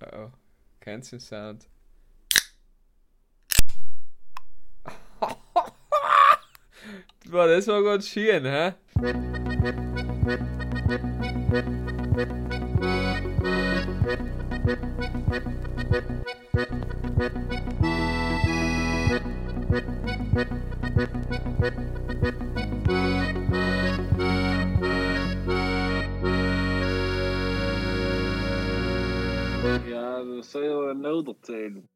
Oh, kennst du den Sound? Boah, das war ganz schön, hä? Erzählen.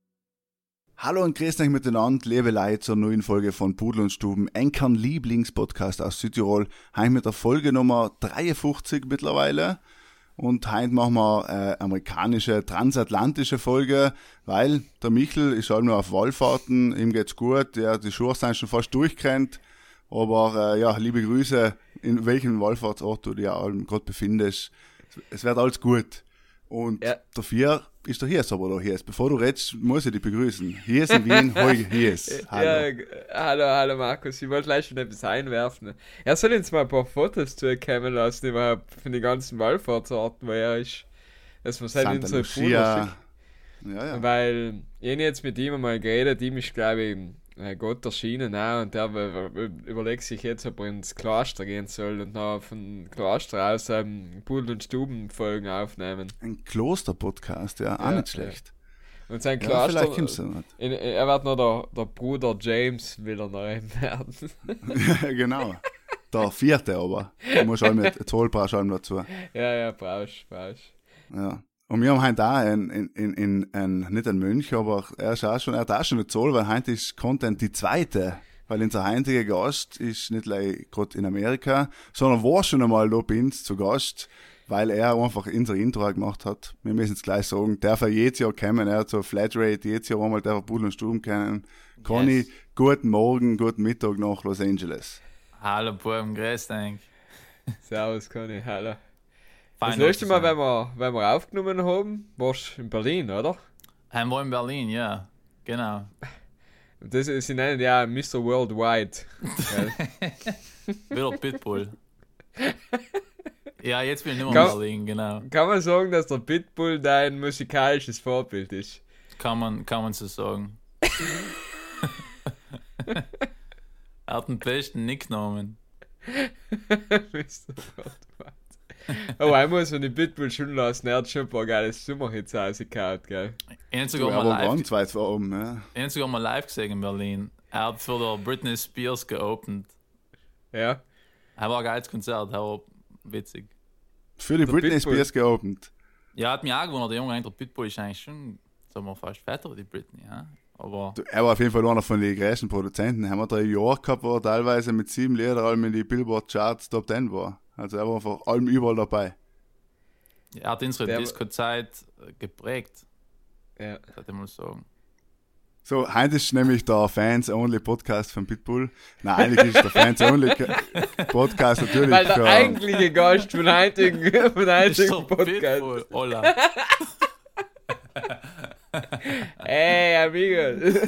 Hallo und grüßt euch miteinander, liebe Leute, zur neuen Folge von Pudel und Stuben, Enkern Lieblingspodcast aus Südtirol. Heute mit der Folge Nummer 53 mittlerweile. Und heute machen wir äh, amerikanische, transatlantische Folge, weil der Michel ist halt nur auf Wallfahrten, ihm geht's gut, ja, die Schuhe sind schon fast durchgerannt. Aber äh, ja, liebe Grüße, in welchem Wallfahrtsort du dich gerade befindest. Es wird alles gut. Und Ja. dafür ist der Hies aber da Hies. Bevor du redest, muss ich dich begrüßen. Hies in Wien, hoi Hies. Hallo. Ja, hallo, hallo Markus. Ich wollte gleich schon etwas einwerfen. Er soll uns mal ein paar Fotos zukommen lassen überhaupt von den ganzen Wallfahrtsorten, wo er ist. Dass wir halt Santa unsere Lucia. Bruder Ja, ja. Weil ich jetzt mit ihm einmal geredet, ihm ist glaube ich Gott erschienen auch und der über- über- überlegt sich jetzt, ob er ins Kloster gehen soll und noch von Kloster aus ähm, Pudel- und Stubenfolgen aufnehmen. Ein Kloster-Podcast, ja, auch Ja, nicht schlecht. Und sein Ja, vielleicht Kloster, nicht. in, er wird noch der, der Bruder James, will er noch werden. Ja, genau. Der vierte aber. Du musst auch mit Zollbrausch dazu. ja, ja, brauchst, brauchst. Ja. Und wir haben heute auch einen, in, in, in, ein, nicht ein Mönch, aber er ist auch schon, er hat auch schon eine Zoll, weil heute ist Content die zweite. Weil unser heutiger Gast ist nicht gerade in Amerika, sondern war schon einmal da bei uns zu Gast, weil er einfach unser Intro gemacht hat. Wir müssen es gleich sagen, darf er jedes Jahr kommen, er hat so Flatrate, jedes Jahr einmal darf er Pudel und Sturm kennen. Conny, Yes. guten Morgen, guten Mittag nach Los Angeles. Hallo Buben, grüß dich. Servus, Conny, hallo. Das letzte Mal, wenn wir, wenn wir aufgenommen haben, warst du in Berlin, oder? Ähm, wo in Berlin, ja. Genau. Das, sie nennen ja Mr. Worldwide. Wieder Pitbull. ja, jetzt bin ich Kann- in Berlin, genau. Kann man sagen, dass der Pitbull dein musikalisches Vorbild ist? Kann man, kann man so sagen. er hat den besten Nicknamen. Mr. Worldwide. Oh, ich muss von den Pitbull schon lassen, er hat schon ein paar geile Sommerhits rausgehauen, gell? Ich habe sogar, er mal war live, ganz weit vor oben, ja. ich hab sogar mal live gesehen in Berlin. Er hat für der Britney Spears geopend. Ja? Er war ein geiles Konzert, er war witzig. Für die Der Britney Pitbull. Spears geopend. Ja, hat mich auch gewundert, der Junge, der Pitbull ist eigentlich schon, sagen wir, fast fetter wie die Britney, ja. Aber Du, Er war auf jeden Fall einer von den größten Produzenten. Haben wir drei Jahre gehabt, wo er teilweise mit sieben Liedern in die Billboard Charts Top 10 war. Also er war einfach allem überall dabei. er hat unsere Disco-Zeit äh, geprägt, Ja. sollte ich mal sagen. So, heute ist nämlich der Fans-Only-Podcast von Pitbull. Nein, eigentlich ist der Fans-Only-Podcast natürlich Weil der für... eigentliche Gast von heutigen, von Ist heutigen doch Podcast. Pitbull, Hola. Ey, amigo.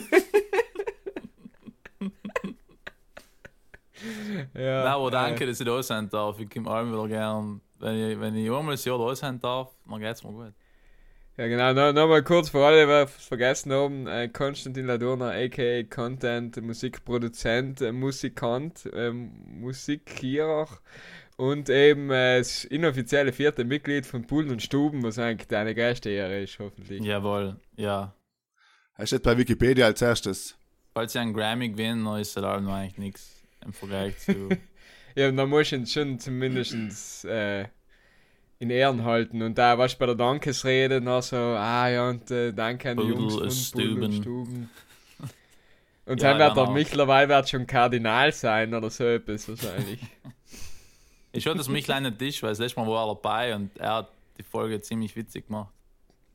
Ja, Na, aber danke, äh, dass ich da sein darf. Ich komme allem wieder gern. Wenn ich, wenn ich einmal ein Jahr da sein darf, dann geht's mir gut. Ja, genau. No, Nochmal kurz für alle, die es vergessen haben. Äh, Konstantin Ladurner, a.k.a. Content, Musikproduzent, äh, Musikant, ähm, Musikkierer und eben äh, das inoffizielle vierte Mitglied von Pullen und Stuben, was eigentlich deine geilste Ehre ist, hoffentlich. Jawohl, ja. Er steht bei Wikipedia als erstes. Falls ich einen Grammy gewinne, dann ist das Album eigentlich nichts im Vergleich zu. Ja, und da muss ich ihn schon zumindest äh, in Ehren halten. Und da warst du bei der Dankesrede noch so, ah ja, und äh, danke an die Jungs und Stuben. Stuben. Und Ja, dann wird er genau. mittlerweile wird schon Kardinal sein oder so etwas wahrscheinlich. ich hatte das mich kleiner Tisch, weil das letzte Mal war er dabei und er hat die Folge ziemlich witzig gemacht.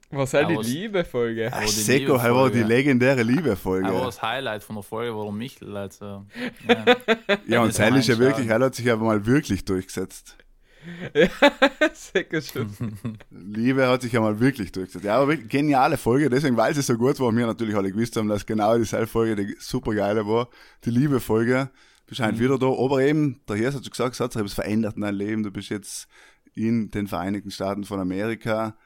Was soll die Liebe-Folge? Die Seko, er war die Liebe-Folge. legendäre Er war Liebe-Folge. das Highlight von der Folge, war der Michel. Also, ja. Ja, und das Sally ist ja wirklich, er hat sich aber mal wirklich durchgesetzt. ja, sicher schon. Liebe hat sich ja mal wirklich durchgesetzt. Ja, aber wirklich geniale Folge, deswegen, weil sie so gut war, wir natürlich alle gewusst haben, dass genau dieselbe Folge die super geile war. Die Liebe-Folge. Du bist halt wieder da, aber eben, der Hirs hat schon gesagt, es hat sich etwas verändert in deinem Leben. Du bist jetzt in den Vereinigten Staaten von Amerika.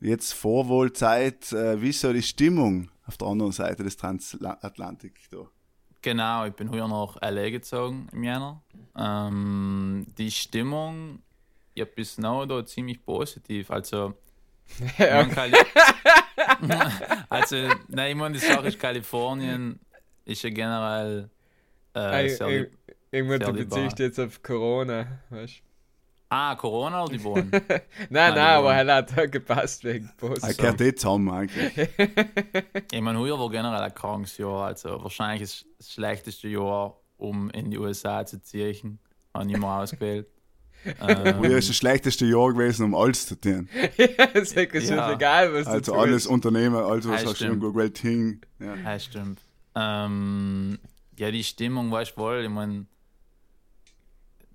Jetzt Vorwohlzeit, äh, wie ist so die Stimmung auf der anderen Seite des Transatlantik da? Genau, ich bin früher nach LA gezogen im Jänner. Ähm, die Stimmung, ja, bis now da ziemlich positiv. Also, Ja. also, nein, ich meine, die Sache ist, Kalifornien ist ja generell äh, Ich, sehr ich, irgendwann du beziehst jetzt auf Corona, weißt Ah, Corona oder die Wohnen? Nein, Nein, nein, aber er hat auch gepasst wegen Er Post. gehört eh zusammen eigentlich. ich meine, heuer war generell ein krankes Jahr. Also, wahrscheinlich ist das schlechteste Jahr, um in die USA zu ziehen. Habe ich mal ausgewählt. Früher ähm, ist das schlechteste Jahr gewesen, um alles zu tun. es ist ja Ja. egal, was Also alles tust. Unternehmen, also was Ja, hast du irgendwo Geld hin. Ja. Ja, stimmt. Ähm, ja, die Stimmung, weißt du wohl, ich meine,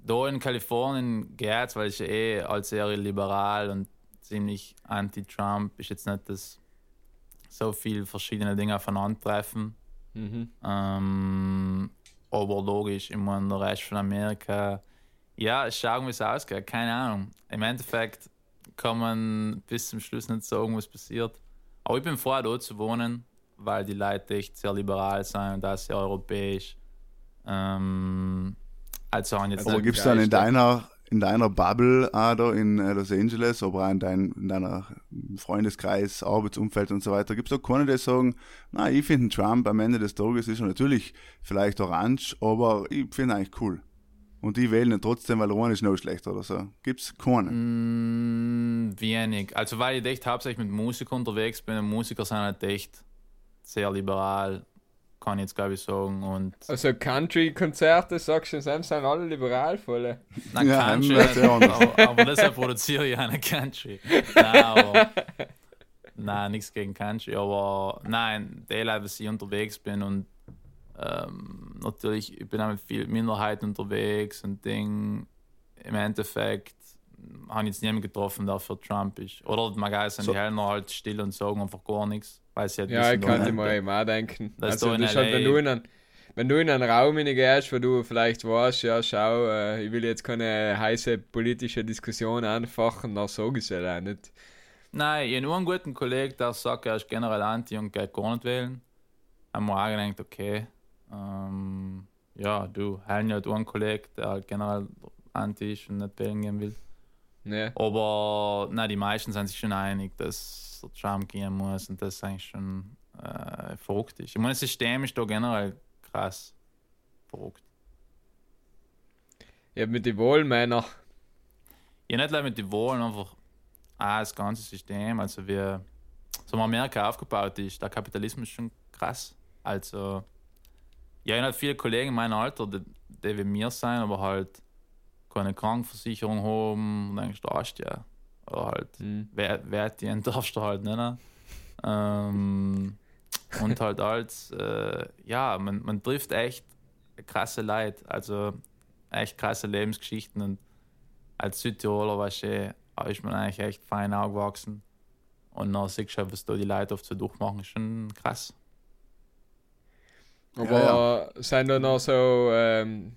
da in Kalifornien geht's, weil ich eh als sehr liberal und ziemlich anti-Trump ist jetzt nicht, dass so viele verschiedene Dinge aufeinandertreffen. Mhm. Ähm, aber logisch, ich meine, der Rest von Amerika, ja, schauen, wie es ausgeht, keine Ahnung. Im Endeffekt kann man bis zum Schluss nicht sagen, was passiert. Aber ich bin froh, dort zu wohnen, weil die Leute echt sehr liberal sind und auch sehr europäisch. Ähm, also haben jetzt Aber gibt es dann in deiner, in deiner Bubble auch da in äh, Los Angeles, aber auch in, dein, in deiner Freundeskreis, Arbeitsumfeld und so weiter, gibt es da keine, die sagen, na, ich finde Trump am Ende des Tages ist natürlich vielleicht orange, aber ich finde ihn eigentlich cool. Und die wählen ihn trotzdem, weil er ist noch schlechter oder so. Gibt es keine. Mm, wenig. Also weil ich echt hauptsächlich mit Musikern unterwegs bin und Musiker sind halt echt sehr liberal, kann ich jetzt glaube ich sagen. Und Also Country-Konzerte, sagst du, sind sind alle liberal voll. Na, Ja, Country, aber, aber deshalb produziere ich eine Country. Nein, aber, nein, nichts gegen Country, aber nein, die Leute, dass ich unterwegs bin und ähm, natürlich, ich bin auch mit vielen Minderheiten unterwegs und Ding. Im Endeffekt habe ich jetzt niemanden getroffen, der für Trump ist. Oder auch sein, So. die halten halt still und sagen einfach gar nichts, weil sie halt Ja, ich wissen, kann mal eben auch denken. Das also, da in das ist halt, wenn, du in einen, wenn du in einen Raum hineingehst, wo du vielleicht weißt, ja, schau, äh, ich will jetzt keine heiße politische Diskussion anfachen, dann sag ich es auch nicht. Nein, ich habe nur einen guten Kollegen, der sagt, er ist generell anti und geht gar nicht wählen. Haben wir auch gedacht, okay, ähm, ja, du, haben ja einen Kollegen, der halt generell anti ist und nicht wählen gehen will. Ne? Aber nein, die meisten sind sich schon einig, dass der Trump gehen muss und das eigentlich schon äh, verrückt ist. Ich meine, das System ist da generell krass verrückt. Hab mit den Wohlmänner. Ja, nicht nur mit den Wahlen, einfach auch das ganze System, also wie so Amerika aufgebaut ist, der Kapitalismus ist schon krass. Also, ja, ich habe viele Kollegen in meinem Alter, die, die wie mir sein, aber halt keine Krankenversicherung haben und eigentlich darfst du ja. Oder halt, Hm. wer, wer die darfst du halt nicht. Ne? Ähm, und halt als, äh, ja, man, man trifft echt krasse Leute, also echt krasse Lebensgeschichten und als Südtiroler weißt du, eh, da ist man eigentlich echt fein aufgewachsen. Und dann siehst du halt, was da die Leute oft so durchmachen, ist schon krass. Aber sind da noch so, ähm,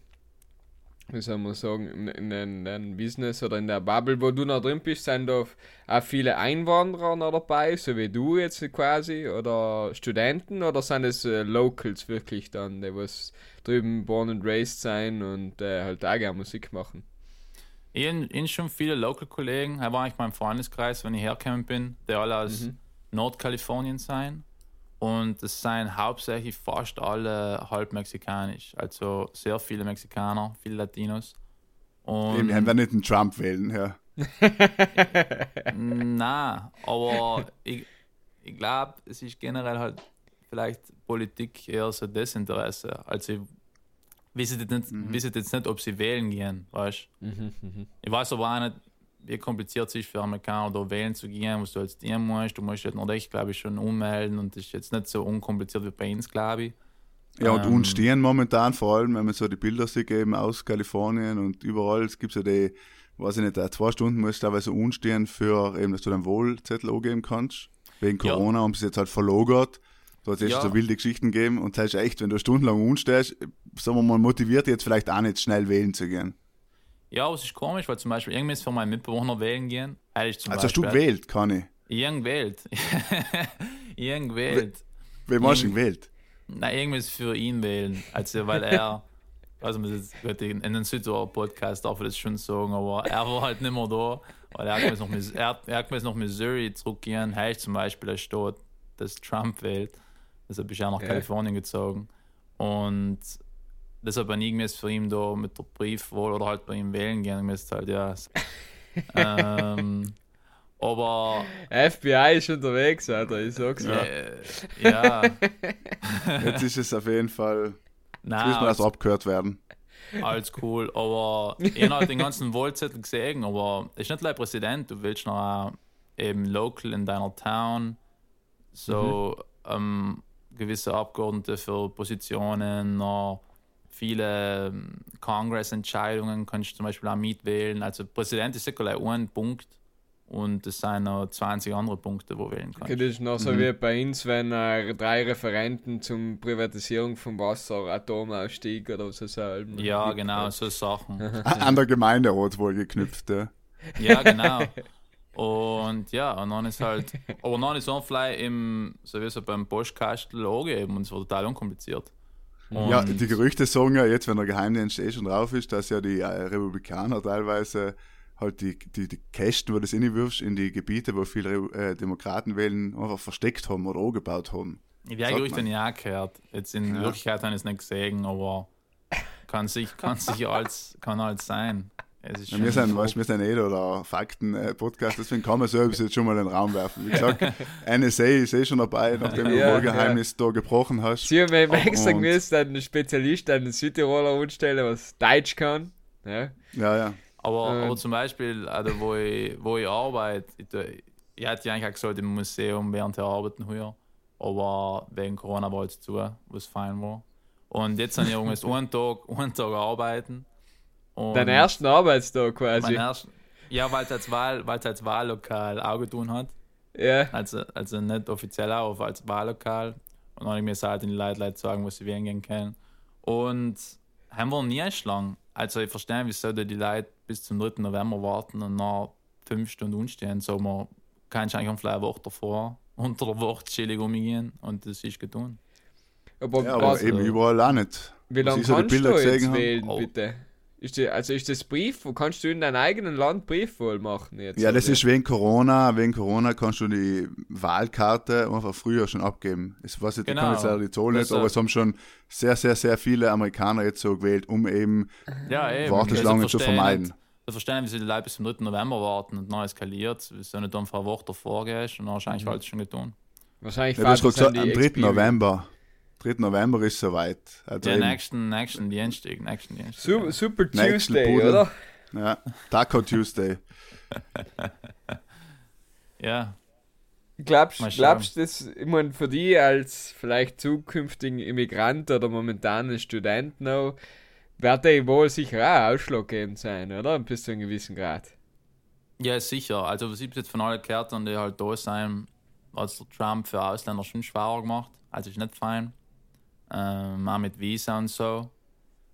wie soll man sagen, in, in, Business oder in der Bubble, wo du noch drin bist, sind da auch viele Einwanderer noch dabei, so wie du jetzt quasi, oder Studenten, oder sind es äh, Locals wirklich dann, die was drüben born and raised sein und äh, halt auch gerne Musik machen? Ich habe schon viele Local-Kollegen, er war eigentlich mein Freundeskreis, wenn ich hergekommen bin, die alle aus Mhm. Nordkalifornien sein. Und es seien hauptsächlich fast alle halb mexikanisch. Also sehr viele Mexikaner, viele Latinos. Und Wir werden nicht den Trump wählen, ja. na, aber ich, ich glaube, es ist generell halt vielleicht Politik eher so Desinteresse. Also ich weiß jetzt nicht, weiß jetzt nicht ob sie wählen gehen, weißt Ich weiß aber auch nicht, wie kompliziert es ist für Amerikaner da wählen zu gehen, was du als dienen musst. Du musst halt noch echt, glaube ich, schon ummelden und das ist jetzt nicht so unkompliziert wie bei uns, glaube ich. Ja, und Ähm. uns stehen momentan, vor allem, wenn man so die Bilder sieht, eben aus Kalifornien und überall, es gibt ja die, weiß ich nicht, äh, zwei Stunden musst du teilweise unstehen für eben, dass du deinen Wohlzettel angeben kannst. Wegen Ja. Corona haben sie es jetzt halt verlogert. Da hat es Ja. so wilde Geschichten gegeben und das ist echt, wenn du stundenlang unstehst, sagen wir mal, motiviert jetzt vielleicht auch nicht schnell wählen zu gehen. Ja, aber es ist komisch, weil zum Beispiel irgendwie ist für meinen Mitbewohner wählen gehen. Also, hast du Beispiel, gewählt, kann ich. Irgend wählt. Irgend wählt. Wen hast du gewählt? Na, irgendwas für ihn wählen. Also, weil er, also man jetzt gut, in den Südtirol-Podcast darf ich das schon sagen, aber er war halt nicht mehr da. Weil er hat noch, er, er hat noch Missouri zurückgehen. Heißt zum Beispiel, er steht, dass Trump wählt. Deshalb ist er nach Ja. Kalifornien gezogen. Und deshalb bin ich gemäß für ihn da mit der Briefwahl oder halt bei ihm wählen gehen. Gemäß halt, ja. ähm, aber FBI ist unterwegs, Alter, ich sag's ja. äh, ja, Jetzt ist es auf jeden Fall, nein, muss man also abgehört werden. Alles cool, aber ich habe halt den ganzen Wahlzettel gesehen, aber es ist nicht gleich Präsident, du willst noch eben local in deiner Town, so ähm, gewisse Abgeordnete für Positionen, noch viele ähm, Congress-Entscheidungen kannst du zum Beispiel auch mitwählen. Also Präsident ist sicher gleich ein Punkt und es sind noch 20 andere Punkte, wo du wählen Okay, kannst. das ist noch so wie bei uns, wenn äh, drei Referenten zum Privatisierung vom Wasser, Atomausstieg oder so sagen. Ja, genau, so Sachen. An der Gemeinderat wohl geknüpft. Ja. Ja, genau. Und ja, und dann ist halt, aber dann ist vielleicht im, so wie so beim Postkastel angegeben und es war total unkompliziert. Und Ja, die Gerüchte sagen ja jetzt, wenn der Geheimdienst eh schon drauf ist, dass ja die äh, Republikaner teilweise halt die, die, die Kästen, wo du das reinwirfst, in die Gebiete, wo viele äh, Demokraten wählen, einfach versteckt haben oder angebaut haben. Gerüchte man. habe ich auch gehört. Jetzt in Ja. Wirklichkeit habe ich es nicht gesehen, aber kann sich, kann sich als, kann halt sein. Es ist Ja, wir sind, weißt, wir sind eh da Fakten-Podcast, deswegen kann man selbst jetzt schon mal in den Raum werfen. Wie gesagt, NSA ist eh schon dabei, nachdem du Ja, ja, Geheimnis da gebrochen hast. Sie haben im extra Und- gemäß einen Spezialist, einen Südtiroler anstellen, was Deutsch kann. Ja. Ja, ja. Aber, Ähm. aber zum Beispiel, also wo, ich, wo ich arbeite, ich, ich hätte ja eigentlich auch gesagt, im Museum während der Arbeiten hier, aber wegen Corona war es zu, was fein war. Und jetzt habe ich irgendwas einen Tag, einen Tag arbeiten. Und Deinen ersten Arbeitstag quasi. erst, Ja, weil es als, Wahl, als Wahllokal auch getan hat. Ja. Also, also nicht offiziell auch, aber als Wahllokal. Und dann habe ich mir gesagt, den Leuten, Leute sagen, was sie wählen gehen können. Und haben wir nie lang. Also ich verstehe, wieso die Leute bis zum 3. November warten und nach fünf Stunden unstehen. So, man kann eigentlich vielleicht eine Woche davor unter der Woche chillig umgehen und das ist getan. Aber, ja aber eben überall auch nicht. wie lange so die kannst Bilder du jetzt gesehen habe. wählen, Oh. bitte? Ist die, also ist das Brief, kannst du in deinem eigenen Land Briefwahl machen jetzt? Ja, das oder? ist wegen Corona. Wegen Corona kannst du die Wahlkarte einfach früher schon abgeben. Ich weiß nicht, ich kann Genau. jetzt leider die Zahl nicht, aber es haben schon sehr, sehr, sehr viele Amerikaner jetzt so gewählt, um eben Ja, eben. Warteschlangen Also zu vermeiden. Ich verstehe nicht, wieso die Leute bis zum 3. November warten und dann eskaliert, wieso nicht dann vor einer Woche davor gehst und dann wahrscheinlich Mhm. alles schon getan. Wahrscheinlich Ja, du hast das gesagt, am die 3. Experience. November. 3. November ist soweit. Also Der eben, nächsten, nächsten Dienstag, nächsten Dienstag. Super, super Tuesday, Pudel. oder? ja, Taco Tuesday. Ja, Glaubst Mal glaubst du, das, ich meine, für die als vielleicht zukünftigen Immigrant oder momentanen Student noch, wird der wohl sicher auch ausschlaggebend sein, oder? Bis zu einem gewissen Grad. ja, sicher. Also, was ich bis jetzt von allen gehört habe, die halt da sein, hat der Trump für Ausländer schon schwerer gemacht. Also, ist nicht fein. Ähm, auch mit Visa und so.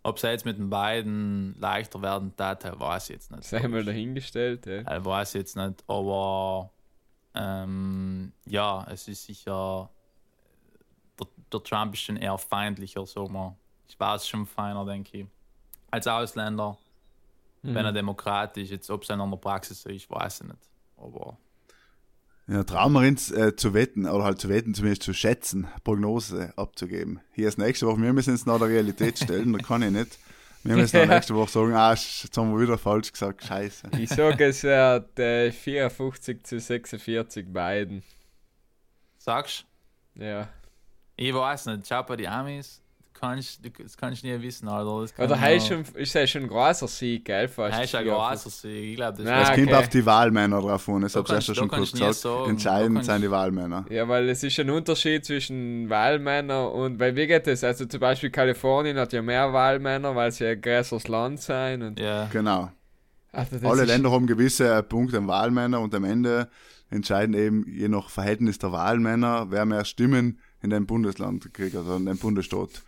Ob es jetzt mit den beiden leichter werden tat, weiß ich jetzt nicht. Sei mal dahingestellt, ja. Ich weiß jetzt nicht, aber ähm, ja, es ist sicher. Der, der Trump ist schon eher feindlicher, sagen wir. Ich weiß schon feiner, denke ich. Als Ausländer, wenn er Demokrat ist, jetzt ob es in der Praxis so ist, weiß ich nicht. Aber Ja, trauen wir uns äh, zu wetten, oder halt zu wetten, zumindest zu schätzen, Prognose abzugeben. Hier ist nächste Woche, wir müssen es nach der Realität stellen, da kann ich nicht. Wir müssen dann nächste Woche sagen, ah, jetzt haben wir wieder falsch gesagt, scheiße. Ich sage, es wird äh, 54 zu 46 beiden. sagst Ja. ich weiß nicht, schau bei die Amis, kannst, du, das kannst du nie wissen, Alter. Das kann Oder heißt schon, ist ja schon ein großer Sieg, gell? Fast. Heißt ja Ja, großer Sieg. Ich glaube, das Nein. Es Ah, kommt okay. auf die Wahlmänner drauf an, das Da habe ich ja schon kurz gesagt. sagen, Entscheidend sind die Wahlmänner. Ja, weil es ist ein Unterschied zwischen Wahlmännern und, weil wie geht das? Also zum Beispiel Kalifornien hat ja mehr Wahlmänner, weil sie ein größeres Land sein und ja. Genau. also das Alle ist, Länder haben gewisse Punkte an Wahlmänner und am Ende entscheiden eben je nach Verhältnis der Wahlmänner, wer mehr Stimmen in dem Bundesland kriegt, also in dem Bundesstaat.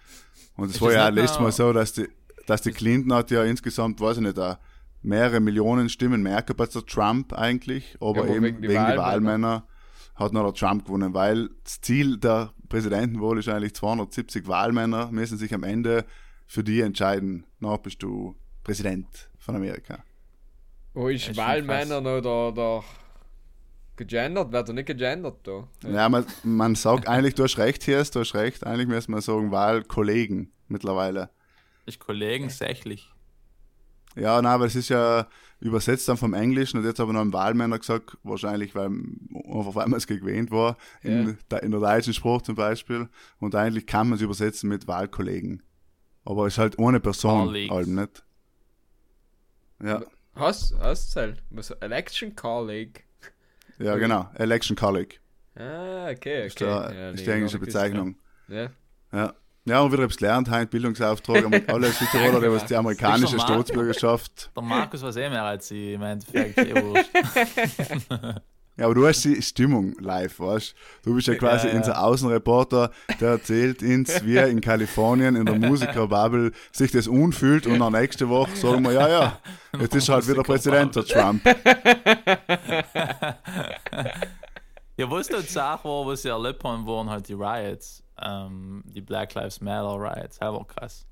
Und es war ja letztes noch- Mal so, dass die, dass die Clinton hat ja insgesamt, weiß ich nicht, auch mehrere Millionen Stimmen mehr gehabt als der Trump eigentlich, aber Ja, eben wegen wegen, die die Wahlmänner. Wahlmänner hat noch der Trump gewonnen, weil das Ziel der Präsidentenwahl ist eigentlich 270 Wahlmänner müssen sich am Ende für die entscheiden, na bist du Präsident von Amerika. Wo ist Wahlmänner noch da gegendert? Wird er nicht gegendert da? Ja, man, man sagt eigentlich, du hast recht hier, du hast recht, eigentlich müssen wir sagen Wahlkollegen mittlerweile. Ich Kollegen sächlich. Ja, nein, aber es ist ja übersetzt dann vom Englischen und jetzt haben wir noch einen Wahlmänner gesagt, wahrscheinlich, weil, einfach weil man es gewöhnt war, in, der- in der deutschen Sprache zum Beispiel. Und eigentlich kann man es übersetzen mit Wahlkollegen. Aber es ist halt ohne Person, halt nicht. Ja, Hast hast du Was Election Colleague? Ja, genau. Election Colleague Ah, okay, okay. ist, der, Ja, ist die englische Bezeichnung. Ja. Ja. Ja, und wieder etwas gelernt, heute Bildungsauftrag, haben alle Südtiroler, die was die amerikanische Ist normal. Staatsbürgerschaft. Der Markus weiß eh mehr als ich im Endeffekt. Ja, aber du hast die Stimmung live, weißt du? bist ja quasi Ja, ja. unser Außenreporter, der erzählt uns, wie er in Kalifornien in der Musikerbubble sich das unfühlt und dann nächste Woche sagen wir, ja, ja, jetzt ist halt wieder Präsident der Trump. Ja, was da die Sache war, was ich erlebt haben, waren halt die Riots. Ähm, die Black Lives Matter Riots. Das war krass.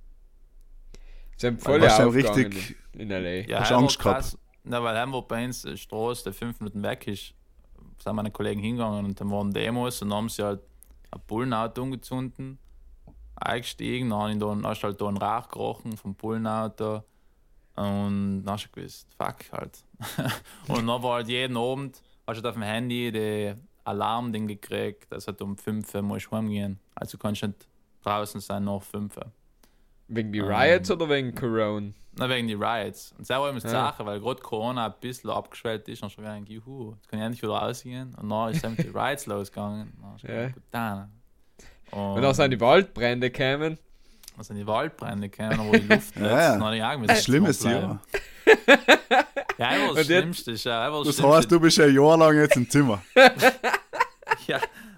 Sie haben voll aufgegangen richtig- in, in L.A. Ja, Hast Angst gehabt? Na, weil haben wir bei uns eine Straße, die fünf Minuten weg ist, sind meine Kollegen hingegangen und dann waren Demos und haben sie halt ein Bullenauto angezündet, eingestiegen, dann ich da, hast halt da einen Rauch gerochen vom Bullenauto und dann hast du gewusst, fuck halt. und dann war halt jeden Abend, hast du halt auf dem Handy den Alarm-Ding gekriegt, das hat um 5 Uhr musst du heimgehen. Also kannst du nicht draußen sein nach 5 Uhr. Wegen die Ähm. Riots oder wegen Corona? Na, wegen die Riots. Und das war eben die Ja. Sache, weil gerade Corona ein bisschen abgeschwellt ist und schon gedacht, juhu, jetzt kann ich endlich wieder rausgehen. Und dann ist dann mit den Riots losgegangen. Ja. Und, Und dann sind die Waldbrände gekommen. dann sind die Waldbrände gekommen, wo die Luft Ja, ja. Das ist bleiben. ja. Ja, einfach das Schlimmste ist ja einfach Das heißt, du bist ein Jahr lang jetzt im Zimmer.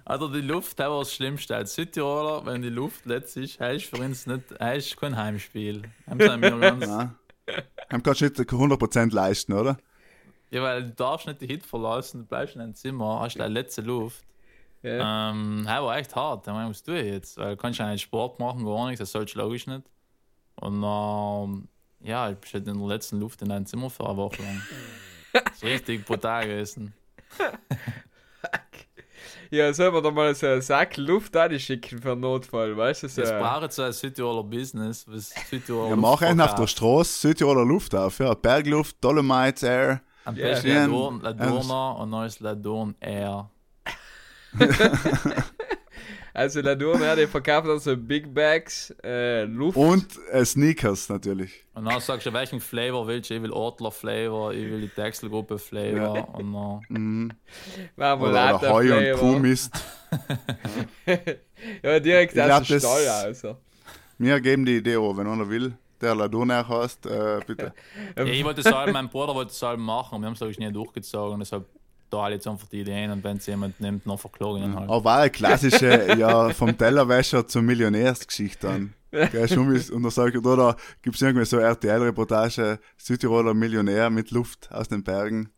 Ja, also die Luft, das war das Schlimmste. Als Südtiroler, wenn die Luft letzt ist, heißt für uns nicht, heißt kein Heimspiel. Haben sie mir ganz, Nein. Haben kannst du nicht 100% leisten, oder? ja, weil du darfst nicht die Hit verlassen, du bleibst in deinem Zimmer, hast deine letzte Luft. Ja. Ähm, das war echt hart. Was tue ich jetzt? Weil du kannst ja nicht Sport machen, gar nichts, das sollst du logisch nicht. Und ähm, ja, ich bin halt in der letzten Luft in deinem Zimmer für eine Woche lang. Das ist richtig brutal gewesen. Ja, soll man da mal so einen Sack Luft schicken für einen Notfall, weißt du? So, Das braucht so ein Südtiroler Business, was Südtiroler Ja, mach einen auf der. Straße Südtiroler Luft auf, ja. Bergluft, Dolomites Air. Am besten Ja. Ladurn, Ladurner und dann ist Ladurn Air. Also Ladurn, ja, die verkaufen dann so Big Bags, äh, Luft. Und äh, Sneakers natürlich. Und dann sagst du, welchen Flavor willst du? Ich will Ortler Flavor, ich will die Texelgruppe Flavor. Und dann, Mhm. Oder, oder Heu und Flavor. Kuhmist. Ja, direkt Ich aus dem das- Stall also. Wir geben die Idee an, wenn einer will, der Ladurner heißt, äh, bitte. ja, ich wollte es halt, mein Bruder wollte es halt machen und wir haben es glaube nie durchgezogen. Deshalb da halt jetzt einfach die Ideen und wenn es jemand nimmt, dann verklagen ihn halt. Aber war eine klassische, ja, vom Tellerwäscher zur Millionärsgeschichte und dann sag ich, oder gibt es irgendwie so RTL-Reportage, Südtiroler Millionär mit Luft aus den Bergen.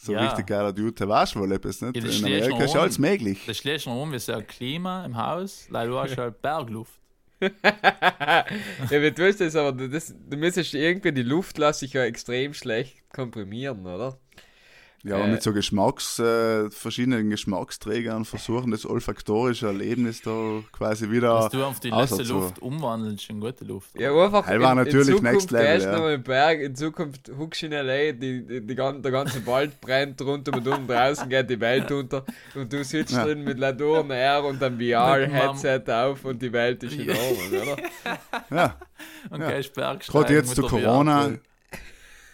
So Ja. richtig geiler Dude, der weiß wohl etwas, nicht? Ja, das In steht Amerika schon ist alles rum. möglich. Das schlägt schon um, wie so ein Klima im Haus, weil du hast halt Bergluft. ja, wie du das, aber das, du müsstest irgendwie die Luft lassen sich ja extrem schlecht komprimieren, oder? Ja, aber Äh. mit so Geschmacks, äh, verschiedenen Geschmacksträgern versuchen, das olfaktorische Erlebnis da quasi wieder Dass du auf die letzte Luft umwandelst in gute Luft. Ja, einfach Heil war natürlich in Zukunft next level, ja. noch im Berg, in Zukunft huckst du in L.A., die, die, die, gan- der ganze Wald brennt rundum und um draußen geht die Welt unter und du sitzt Ja. drin mit Ladurn Air und einem VR-Headset auf und die Welt ist in. Ordnung, oder? Ja, Und Ja. gehst Bergsteigen gerade jetzt zu Corona,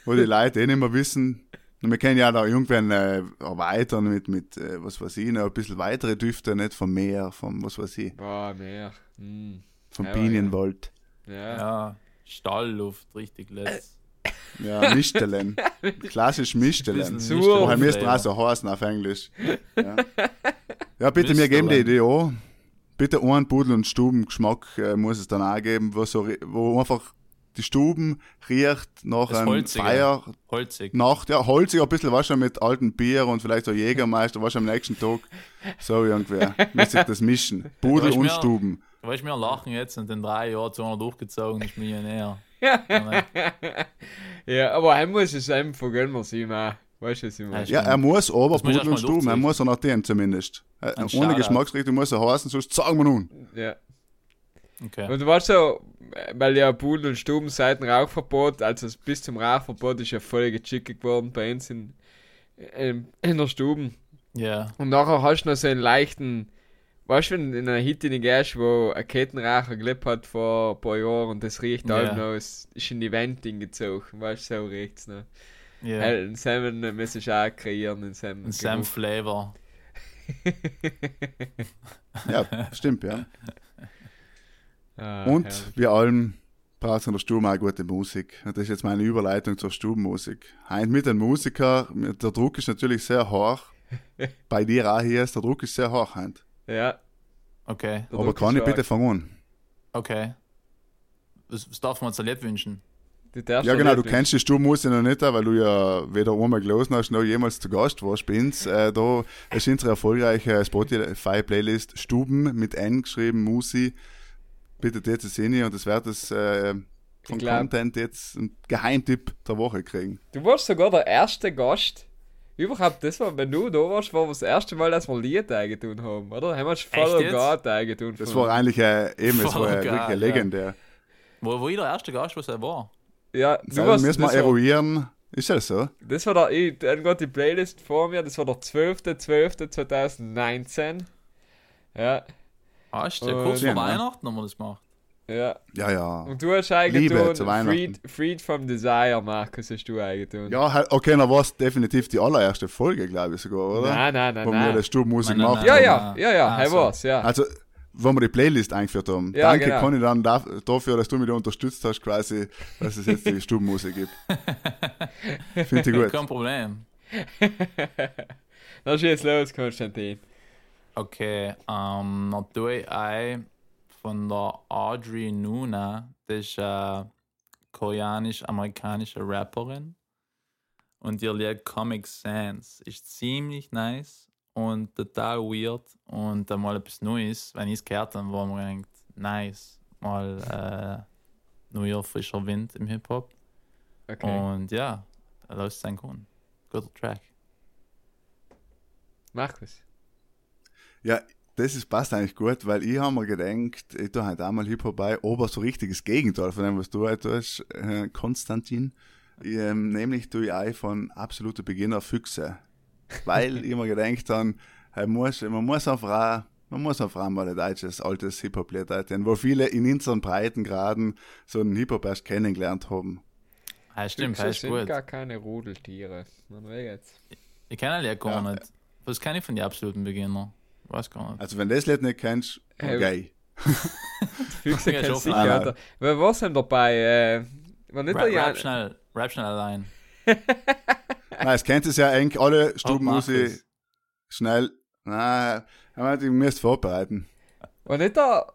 wo die Leute eh nicht mehr wissen, und wir können ja da irgendwann äh, erweitern mit, mit äh, was weiß ich, noch ein bisschen weitere Düfte, nicht vom Meer, vom, was weiß ich, Boah, mehr. Hm. vom Ja, Pinienwald. Ja. Ja, Stallluft, richtig letzt. Ja, Mistelen. Klassisch Mistelen. Woher müsste auch so heißen auf Englisch. Ja, ja bitte, wir geben die. Idee an. Bitte einen Pudel- und Stubengeschmack äh, muss es dann auch geben, wo, so, wo einfach die Stuben riecht nach Das einem Holzige. Feier, Holzig. Nacht, ja, holzig ein bisschen, schon mit altem Bier und vielleicht so Jägermeister, was am nächsten Tag. So irgendwer. Muss sich das mischen. Pudel weißt und mehr- Stuben. Du weißt, wir lachen jetzt und in drei Jahren zu einer durchgezogen ist Millionär. Ja. Ja, ja, aber er muss es einfach gönnen, sein, man. Weißt du, was ich meine? Ja, Ja, er muss aber Pudel ich und mal Stuben, er muss er nach denen zumindest. Äh, Ein Ohne. Geschmacksrichtung muss er heißen, sonst sagen wir nun. Ja. Okay. Und du warst so, weil ja Pudel und Stuben seit dem Rauchverbot, also bis zum Rauchverbot ist ja voll gechickt geworden bei uns in, in, in der Stuben. Ja. Und nachher hast du noch so einen leichten, weißt du, wenn in einer Hit in gehst, wo ein Kettenraucher gelebt hat vor ein paar Jahren und das riecht Ja. halt noch, es ist in die Wand gezogen, weißt du, so riecht's noch. Ja. Ja. Einen Salmon äh, müssen ich auch kreieren, einen Salmon. Ein Sam Flavor. Ja, stimmt, ja. Ah, Und herrlich. wir allen braucht in der Stube auch gute Musik. Und das ist jetzt meine Überleitung zur Stubenmusik. Heint mit den Musiker, der Druck ist natürlich sehr hoch. Bei dir auch hier ist der Druck ist sehr hoch, Heint. Ja, Okay. der Aber Druck kann ich bitte fangen an? Okay. Was, was darf man uns Lied wünschen? Ja, genau, du nicht- kennst die Stubenmusik noch nicht, weil du ja weder einmal gelesen hast, noch jemals zu Gast warst bei uns. Äh, da ist unsere erfolgreiche Spotify-Playlist Stuben mit N geschrieben, Musi. Bitte jetzt das hin und das wird das äh, von Content jetzt ein Geheimtipp der Woche kriegen. Du warst sogar der erste Gast. Überhaupt, das war, wenn du da warst, war das erste Mal, dass wir Lied eingetun haben, oder? Haben wir schon Follow? God eingetun. Das war eigentlich äh, eben, es war geil, wirklich ja. legendär. Wo, wo ich der erste Gast, was er war? Ja, du Das warst, müssen wir war, eruieren. Ist das so? das war der, ich, dann geht die Playlist vor mir, das war der 12.12.2019. Ja, Ah, ist der Oh, kurz ja, vor? Weihnachten haben wir das gemacht. ja. Ja, ja. Und du hast eigentlich. Freed, Freed from Desire, Markus, hast du eingetun. Ja, okay, dann war es definitiv die allererste Folge, glaube ich sogar, oder? Nein, nein, nein, Wo wir nein. das Stubenmusik gemacht Ja, haben. ja, ja, ja, Ah, hey so. war's, ja. Also, wo wir die Playlist eingeführt haben. Ja, Danke, genau. Conny, dann da, dafür, dass du mich da unterstützt hast, quasi, dass es jetzt die Stubenmusik gibt. Finde ich gut. Kein Problem. Dann schieß los, Konstantin. Okay, ähm, dann tue ich ein von der Audrey Nuna. Das ist eine koreanisch-amerikanische Rapperin. Und ihr Lied Comic Sans ist ziemlich nice und total weird und äh, mal etwas Neues. Wenn ich es gehört habe, war mir gedacht, nice. Mal äh, neuer, frischer Wind im Hip-Hop. Okay. Und ja, es sein können. Guter Track. Markus. Ja, das ist, passt eigentlich gut, weil ich habe mir gedacht, ich tue halt einmal Hip-Hop bei, aber so richtiges Gegenteil von dem, was du halt tust, äh, Konstantin. Ähm, nämlich tue ich auch von absoluter Beginner Füchse. Weil ich mir gedacht habe, hey, muss, man muss einfach auch, man muss einfach auch mal ein deutsches, altes Hip-Hop-Lied halten, wo viele in unseren Breitengraden so einen Hip-Hop erst kennengelernt haben. Ja, stimmt, Füchse das ist sind gut. gar keine Rudeltiere. Man will jetzt. Ich kenne Lied gar Ja. nicht. Was kenne ich von den absoluten Beginner? Weiß gar nicht. Also wenn das Lied nicht kennst, Äh, okay. Füchse Ja, kennt schon. sicher. Nein. Alter. Wer war's denn dabei? Äh, war nicht Rap, der Jan. rap schnell, rap schnell allein. Nein, es kennt es ja eigentlich alle Stubenmusik Markus. schnell. Nein, aber du musst vorbereiten. War nicht der,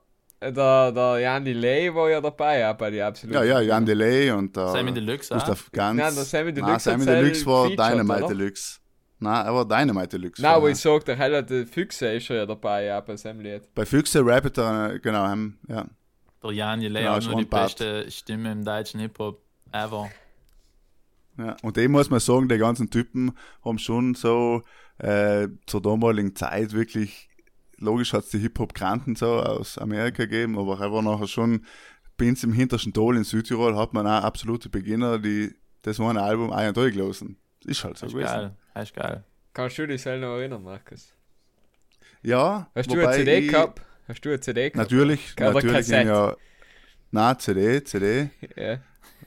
der, der Jan Delay war ja dabei, auch bei den absoluten. Ja, ja, Jan Delay und der Sammy Deluxe auch. Gustav Ganz. Nein, der Sammy Nein, Deluxe Sammy hat seinen Deluxe war featured, Dynamite oder? Deluxe. Nein, er war Dynamite Deluxe. Nein, war aber er. ich sag, der Heller, der Füchse ist ja dabei, auch bei seinem Lied. Bei Füchse rappt er, genau, ähm, ja. Der Jan Jelay Genau, hat nur schon die Bart. beste Stimme im deutschen Hip-Hop ever. ja. Und dem muss man sagen, die ganzen Typen haben schon so äh, zur damaligen Zeit wirklich, logisch hat es die Hip-Hop-Kranten so aus Amerika gegeben, aber er war nachher schon, bei uns im hintersten Tal in Südtirol hat man auch absolute Beginner, die das eine Album ein und durchgelassen. Ist halt so Das ist gewesen. geil. Das ist geil. Kannst du dich selber noch erinnern, Markus? Ja, Hast du eine CD ich- gehabt? Hast du eine CD gehabt? Natürlich, Oder natürlich ja. Nein, CD, CD. Ja.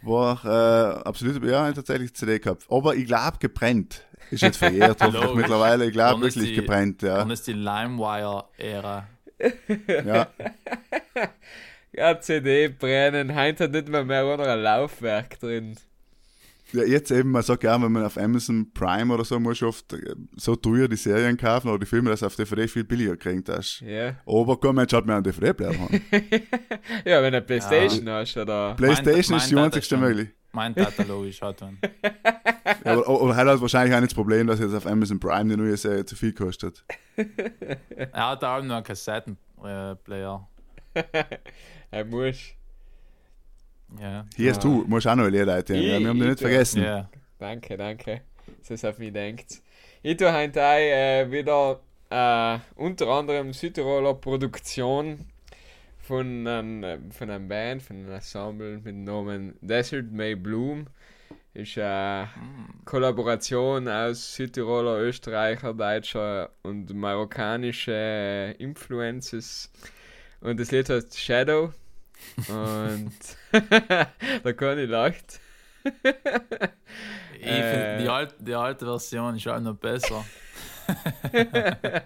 War äh, absolut, ja, tatsächlich CD gehabt. Aber ich glaube gebrennt. Ist jetzt verjährt, hoffentlich mittlerweile. Ich glaube Dann wirklich die- gebrennt, ja. Und das ist die LimeWire-Ära. ja. Ja, CD brennen, Heinz hat nicht mehr mehr ohne ein Laufwerk drin. Ja, jetzt eben, man sagt ja, wenn man auf Amazon Prime oder so, muss oft äh, so teuer die Serien kaufen oder die Filme, dass du auf DVD viel billiger kriegen hast. Ja. Aber kein Mensch hat mehr einen DVD-Player ja, wenn du Playstation hast, oder. Playstation mein ist die einzigste möglich. Mein Tata logisch hat einen. Ja, aber, aber halt hat wahrscheinlich auch nicht das Problem, dass jetzt auf Amazon Prime die neue Serie zu viel kostet. Er hat auch nur einen Kassettenplayer. Er muss. Ja. Hier hast du, musst auch noch ein Lied eintippen, ja, wir haben dich nicht Ich- ich- vergessen. Ja. Danke, danke. dass ihr es auf mich denkt. Ich tue heute äh, wieder äh, unter anderem Südtiroler Produktion von, einem, äh, von einem Band, von einem Ensemble mit dem Namen Desert May Bloom. Ist eine Kollaboration aus Südtiroler, Österreicher, Deutscher und marokkanische äh, Influences. Und das Lied heißt Shadow. Und kann ich leicht. Ich finde, die, Äh. alte, die alte Version ist auch noch besser.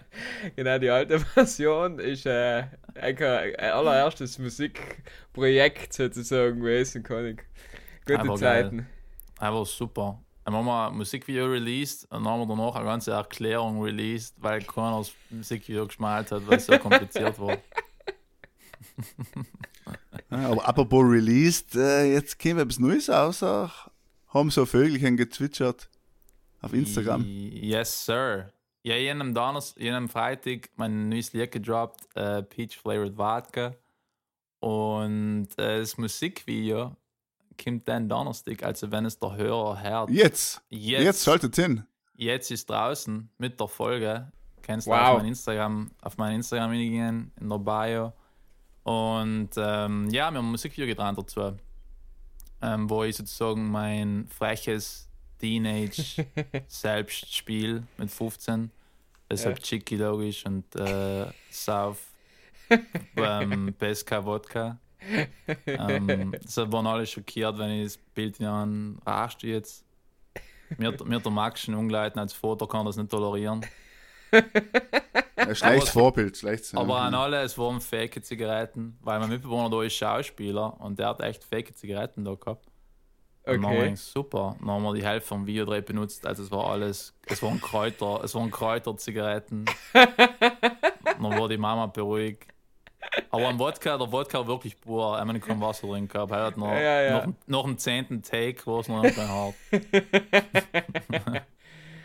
genau, die alte Version ist äh, eigentlich ein allererstes Musikprojekt sozusagen gewesen, ich. Gute Aber Zeiten. Aber super. Dann haben wir ein Musikvideo released und dann haben wir danach eine ganze Erklärung released, weil keiner das Musikvideo geschmalt hat, weil es so kompliziert war. Aber apropos released, äh, jetzt kommt etwas Neues raus. auch. Haben so Vögelchen gezwitschert auf Instagram. Yes, sir. Ja, Donnerstag, hab am Freitag mein neues Lied gedroppt, äh, Peach Flavored Vodka. Und äh, das Musikvideo kommt dann Donnerstag, also wenn es der Hörer hört. Jetzt, Jetzt, jetzt schaltet hin. jetzt ist draußen mit der Folge. Kannst du Wow. auf mein Instagram, auf mein Instagram gehen, in der Bio. Und ähm, ja, wir haben ein Musikvideo getan dazu. Ähm, wo ich sozusagen mein freches Teenage-Selbstspiel mit 15, deshalb Ja. Chicky logisch und äh, South ähm, Pesca Wodka. ähm, waren alle schockiert, wenn ich das Bild an du jetzt. Mir, mir der Max schon umgeleitet als Foto, kann das nicht tolerieren. Ein schlechtes Vorbild, schlechtes. ja. Aber an alle, es waren fake Zigaretten, weil mein Mitbewohner da ist Schauspieler und der hat echt fake Zigaretten da gehabt. Dann Okay. gedacht, super. Dann haben wir die Hälfte vom Videodreh benutzt, also es war alles, es waren Kräuter, es waren Kräuterzigaretten. dann wurde die Mama beruhigt. Aber am Wodka, der Wodka war wirklich pur, ich meine, kein Wasser drin gehabt. Er hat noch, Ja, ja. noch, noch im zehnten Take, war es noch nicht hart.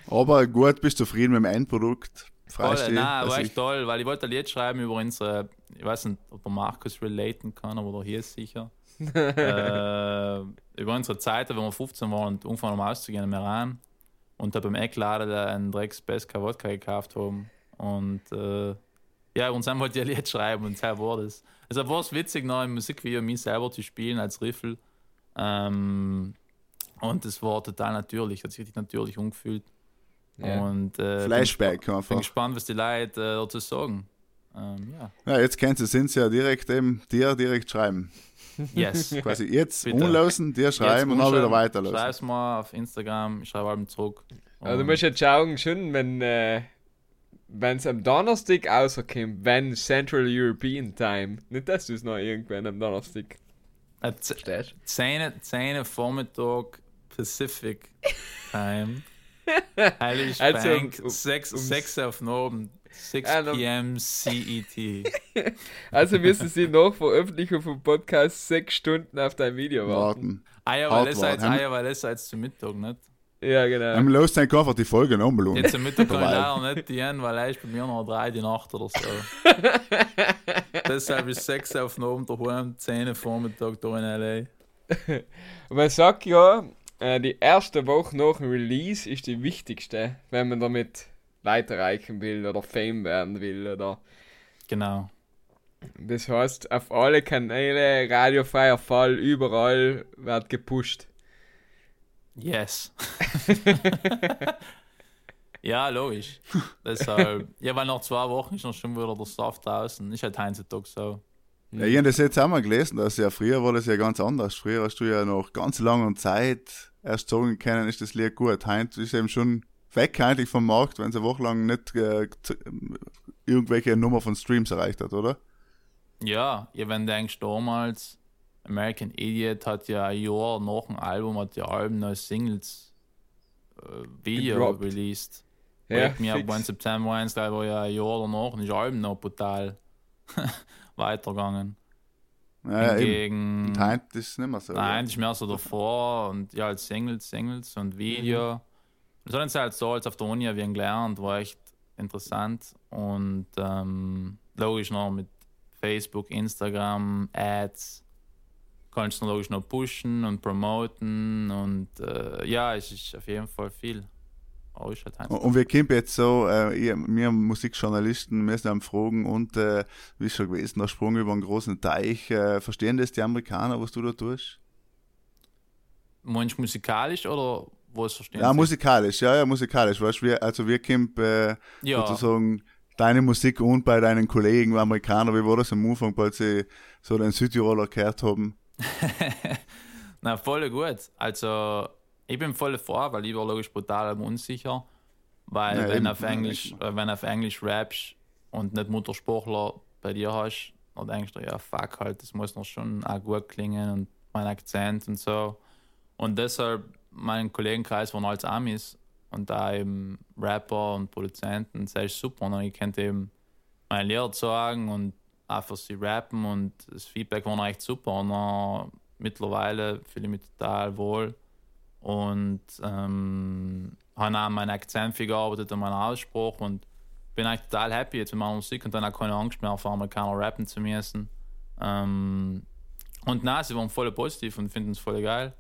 Aber gut, bist du zufrieden mit dem Endprodukt? Toll, Freust dich, nein, dass war ich- echt toll, weil ich wollte ein Lied schreiben über unsere, ich weiß nicht, ob der Markus relaten kann, aber der hier ist sicher. äh, über unsere Zeit, wenn wir 15 waren und angefangen haben auszugehen im Iran und da beim Eckladen einen Drecks Beska Wodka gekauft haben und äh, ja, uns haben halt ein Lied schreiben und so war das. Also war es witzig, noch im Musikvideo mich selber zu spielen als Riffel. Ähm, und es war total natürlich, hat sich richtig natürlich umgefühlt. Ja. Und, äh, Flashback Bin, bin einfach. gespannt, was die Leute äh, dazu sagen. Ähm, ja. Ja, jetzt kennst du sind ja direkt eben dir direkt schreiben. Yes. Quasi jetzt Bitte. umlaufen, dir schreiben und dann wieder weiterlaufen. Schreib's mal auf Instagram, ich schreibe allem zurück. Also du musst jetzt schauen, schon, wenn äh, es am Donnerstag rauskommt, wenn Central European Time. Nicht, dass du es noch irgendwann am Donnerstag Äh, verstehst. 10, 10 Vormittag Pacific Time. Heilig Also, Bank, um- 6, um- 6 auf den Abend. 6 Ah, no. p.m. CET. Also müssen sie nach Veröffentlichung vom Podcast sechs Stunden auf dein Video warten. Ah das war. ah weil das jetzt zum Mittag, nicht? Ja, genau. Dann los dein einfach die Folge noch belohnen. Jetzt zum Mittag kann ich leider nicht dienen, weil er ist bei mir noch drei die Nacht oder so. Deshalb ist 6 auf den Abend daheim, 10 Uhr Vormittag da in L.A. Man sagt ja, äh, die erste Woche nach dem Release ist die wichtigste, wenn man damit Leute erreichen will oder Fame werden will oder Genau. das heißt auf alle Kanäle, radiofreier Fall, überall wird gepusht. Yes. ja, logisch. Deshalb, ja, weil nach zwei Wochen ist noch schon wieder der Stuff draußen. Ist halt heutzutage so. Ja, ich habe das jetzt auch mal gelesen, dass ja früher war das ja ganz anders. Früher hast du ja noch ganz langer Zeit erst sagen können, ist das Lied gut. Heute ist eben schon weg eigentlich vom Markt, wenn es eine Woche lang nicht äh, z- irgendwelche Nummer von Streams erreicht hat, oder? Ja, ja wenn du denkst, damals, American Idiot hat ja ein Jahr nach dem Album, hat ja Alben noch Singles äh, Video Gedroppt. released. Ja, Wake Me Up. When September 1, da war ja ein Jahr danach und ist Alben noch brutal weitergegangen. Ja, eben. Hingegen, Und heute ist nicht mehr so. nein, das ist mehr so davor und ja, halt Singles, Singles und Video. Das hat uns halt so als auf der Uni wie gelernt, war echt interessant und ähm, logisch noch mit Facebook, Instagram, Ads kannst du logisch noch pushen und promoten und äh, ja, es ist auf jeden Fall viel. Oh, ist halt Und wir kommen jetzt so, äh, wir Musikjournalisten, wir sind am Fragen und äh, wie ist schon gewesen, der Sprung über einen großen Teich. Äh, verstehen das die Amerikaner, was du da tust? Meinst du musikalisch oder was verstehen Ja, Sie? musikalisch, ja, ja, musikalisch. Weißt, wir, also wir kommen äh, Ja. sozusagen deine Musik und bei deinen Kollegen Amerikaner, wie war das am Anfang, als sie so den Südtiroler gehört haben? Na, voll gut. Also, ich bin voll vor, weil ich war logisch brutal unsicher. Weil, Ja, wenn, auf Englisch, äh, wenn auf Englisch rappst und nicht Muttersprachler bei dir hast, dann denkst du, ja, fuck halt, das muss noch schon auch gut klingen und mein Akzent und so. Und deshalb, mein Kollegenkreis waren alles Amis und da eben Rapper und Produzenten, das ist super. Und ich könnte eben meine Lehrer sagen und einfach sie rappen und das Feedback war echt super. Und dann, mittlerweile fühle ich mich total wohl und ähm, habe an meinen Akzent viel gearbeitet, an meinem Ausspruch und bin eigentlich total happy jetzt mit meiner Musik und dann auch keine Angst mehr, auf Amerikaner rappen zu müssen. Ähm, und nein, sie waren voll positiv und finden es voll geil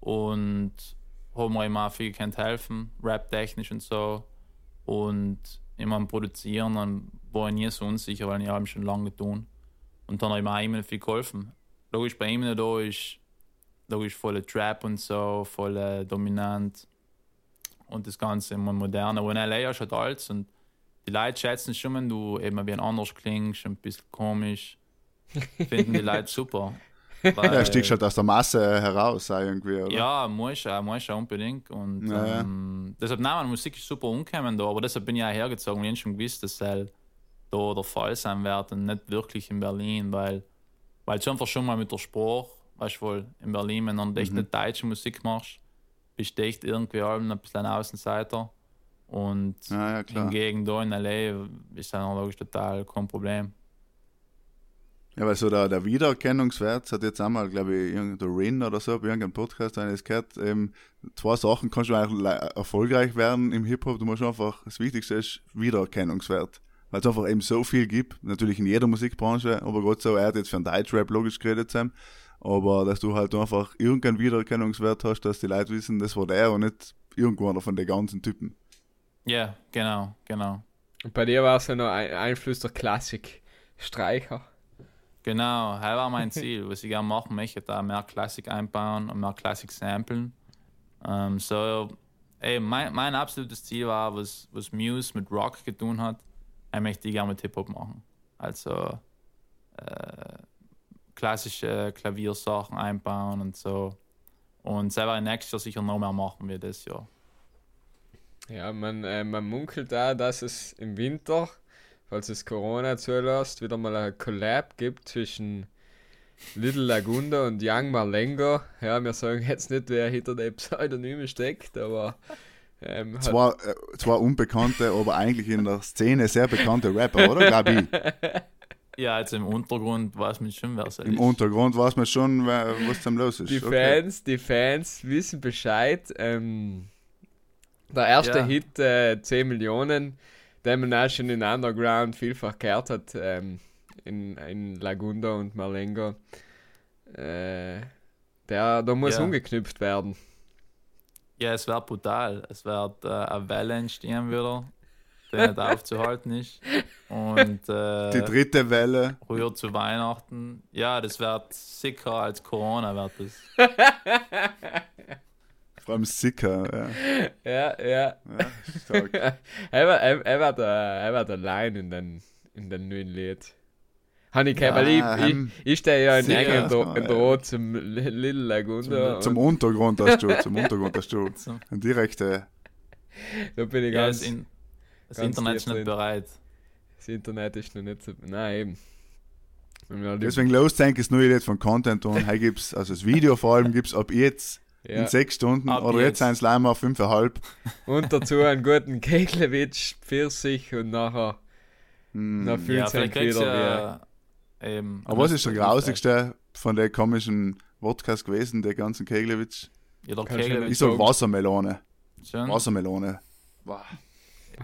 und haben mir immer viel gekannt helfen, rap-technisch und so. Und immer am Produzieren, dann war ich nie so unsicher, weil ich habe schon lange getan. Und dann habe ich mir auch immer viel geholfen. Logisch, bei ihm da ist logisch voll Trap und so, voll äh, dominant. Und das Ganze immer moderne. Und LA ist halt alles und die Leute schätzen es schon, wenn du eben wie ein anders klingst, ein bisschen komisch. Finden die Leute super. Weil- Ja, stiegst halt aus der Masse heraus, irgendwie, oder? ja, muss auch, muss auch unbedingt. Und Ja, ja. ähm, deshalb, nein, meine Musik ist super umgekommen da, aber deshalb bin ich auch hergezogen, weil ich schon gewusst, dass es da der Fall sein wird und nicht wirklich in Berlin, weil, weil du einfach schon mal mit der Sprache, weißt du wohl, in Berlin, wenn du echt Mhm. nicht deutsche Musik machst, bist du echt irgendwie allem ein bisschen ein Außenseiter. Und Ja, ja, hingegen da in LA ist dann logisch total kein Problem. Ja, weil so der, der Wiedererkennungswert, das hat jetzt einmal, glaube ich, irgendein Rin oder so, bei irgendeinem Podcast eines gehört, ähm, zwei Sachen kannst du eigentlich erfolgreich werden im Hip-Hop, du musst einfach, das Wichtigste ist Wiedererkennungswert. Weil es einfach eben so viel gibt, natürlich in jeder Musikbranche, aber Gott so, er hat jetzt für einen Deutschrap logisch geredet, Sam, aber dass du halt einfach irgendeinen Wiedererkennungswert hast, dass die Leute wissen, das war der und nicht irgendeiner von den ganzen Typen. Ja, genau, genau. Und bei dir war es ja noch ein Einfluss der Klassik. Streicher. Genau, das war mein Ziel. Was ich gerne machen möchte, da mehr Klassik einbauen und mehr Klassik samplen. Ähm, so, ey, mein, mein absolutes Ziel war, was, was Muse mit Rock getan hat, ich möchte ich gerne mit Hip-Hop machen. Also äh, klassische Klaviersachen einbauen und so. Und selber nächstes Jahr sicher noch mehr machen wir das Jahr. Ja, man, äh, man munkelt da, dass es im Winter, falls es Corona zulässt, wieder mal ein Collab gibt zwischen Little Lagunda und Young Marlengo. Ja, wir sagen jetzt nicht, wer hinter den Pseudonymen steckt, aber ähm, Zwei, äh, zwei unbekannte, aber eigentlich in der Szene sehr bekannte Rapper, oder? Ich. Ja, jetzt im Untergrund weiß man schon, wer es Im ist. Untergrund weiß man schon, was da los ist. die Okay. Fans, die Fans wissen Bescheid. Ähm, der erste Ja. Hit, äh, 10 Millionen, den man auch schon in Underground vielfach gehört hat, ähm, in, in Lagunda und Malengo. Äh, der, da muss Ja. umgeknüpft werden. Ja, es wird brutal. Es wird äh, eine Welle entstehen wieder, die nicht aufzuhalten ist. Und äh, Die dritte Welle. früher zu Weihnachten. Ja, das wird sicker als Corona wird das. Vor allem Sicker. Ja. Ja, ja. Ja, stark. er, war, er, er, war der, er war allein in den, in den neuen Lied. Habe ich keine, weil ich, Ja, ähm, ich, ich stehe ja in sicher, engen Dro- ja. zum Li- Little Lagunda. Zum und Untergrund hast du, zum Untergrund hast du. Eine direkte. da bin ich Ja, ganz. in, das ganz Internet ist nicht bereit. Das Internet ist noch nicht so. Nein, eben. Ja, die- Deswegen los denke das neue Lied von Content und hier gibt's, also das Video vor allem gibt's ab jetzt ja. in sechs Stunden Ab oder jetzt jetzt. sind es leider mal fünfeinhalb. Und dazu einen guten Keglewitsch, Pfirsich und nachher, dann fühlt Ja, es sich vielleicht kriegst wieder ja, eben. Aber was ist der grausigste von den komischen Wodkas gewesen, der ganzen Keglewitsch? Ja, der nicht Ich sag. Wassermelone. schon. Wassermelone.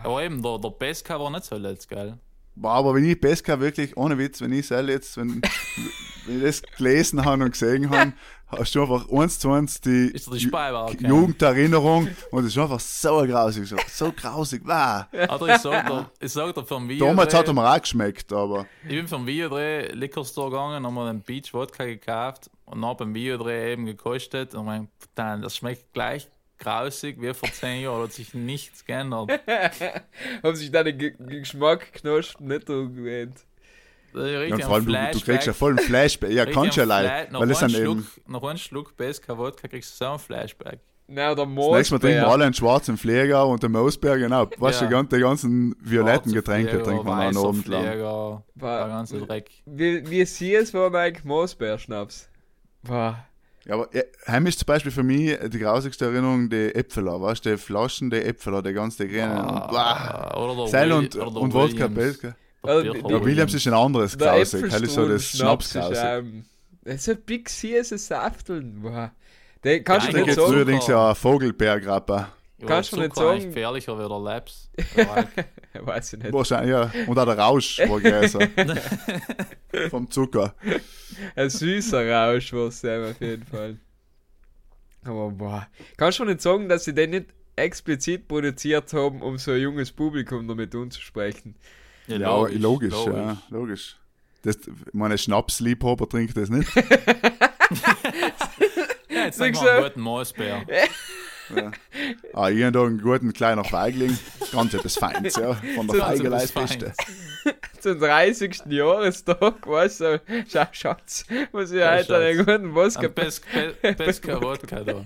Aber eben, der, der Pesca war nicht so letzt, geil. Boah, aber wenn ich Pesca wirklich, ohne Witz, wenn ich selber jetzt, wenn, wenn ich das gelesen habe und gesehen habe, hast du einfach eins zu eins die, die? Jugenderinnerung und es ist einfach so grausig, so, so grausig. Wow. Oder ich sag dir, ich sag dir vom Video. Damals hat er mir auch geschmeckt, aber Ich bin vom Videodreh Liquor Store gegangen, haben mir den Beach Wodka gekauft und dann beim Videodreh eben gekostet und mein, dann, das schmeckt gleich grausig wie vor 10 Jahren, hat sich nichts geändert. Haben sich deine Ge Geschmackknospen nicht gewöhnt. Das ist ja, richtig und vor allem, du, du kriegst ja voll einen Flashback. Ja, kannst ja ein leid, Fla- nach weil das einem sind eben, Schluck, Nach einem Schluck BSK Wodka kriegst du so ein Flashback. Nein, der das nächste Mal trinken wir alle einen schwarzen Pfleger und den Moosberg, genau. Weißt du, Ja. die gan- die ganzen violetten Schwarzer Getränke Flieger, trinken wir an weißer Abend lang. Der ganze Dreck. wie, wie sie es war, Mike, Moosbär-Schnaps. War. Ja, aber ja, heim ist zum Beispiel für mich die grausigste Erinnerung die Äpfeler, weißt du, die Flaschen, die Äpfeler, die ganze grünen. und, wow. Ah, der Seil und, oder der und Wodka. Der Also, Ja, Williams ist ein anderes Der grausig. Hell ist so das Äpfelstrudel-Schnaps ist Schnaps grausig. ähm, Das ist ein Big Süße Safteln. Wow. Den kannst Ich du Ja, nicht trinke so- jetzt sagen. übrigens ja ein Vogelbeergrappa. Ja, Kannst du nicht sagen- gefährlicher wie der Labs. Weiß ich nicht. Wahrscheinlich, ja. Und auch der Rausch war größer. Vom Zucker. Ein süßer Rausch war es auf jeden Fall. Aber boah. Kannst du nicht sagen, dass sie den nicht explizit produziert haben, um so ein junges Publikum damit umzusprechen? Ja, logisch, logisch, ja, logisch. Das, meine Schnapsliebhaber trinkt das nicht. Ja, jetzt Sag trinken wir einen guten Moosbär. Ah, ich habe da einen guten kleinen Feigling. Ganz etwas Feins, ja. Von der So, so Feigeleis etwas Beste. Zum 30. Jahrestag, weißt du, schau, Schatz, muss ich Ja, heute einen Schatz. guten Wodka Pesca Wodka da.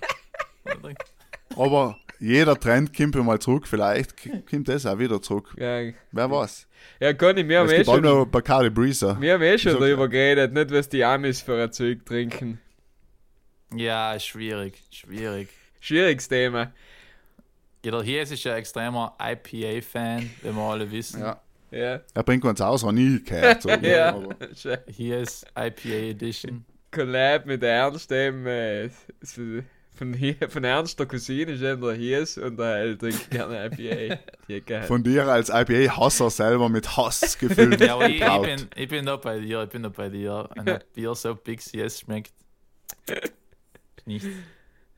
Aber jeder Trend kommt ja mal zurück. Vielleicht kommt das auch wieder zurück. Ja, Wer weiß. ja Conny, wir haben eh schon, noch Bacardi Breezer. wir haben eh schon darüber geredet, nicht was die Amis für ein Zeug trinken. Ja, schwierig, schwierig. Schwieriges Thema. Ja, der Hies ist ja ein extremer IPA-Fan, wie wir alle wissen. Ja. Ja, Er bringt uns aus, habe ich gehört. So, ja. aber-. Hies IPA Edition. Collab mit Ernst, dem, äh, von, hier, von Ernst der Cousine ist er hier ist und er trinkt gerne IPA. Von dir als IPA-Hasser selber mit Hass gefüllt. Ja, aber ich, ich, bin, ich bin da bei dir, ich bin da bei dir. Ein Bier so Big CS schmeckt. Nicht.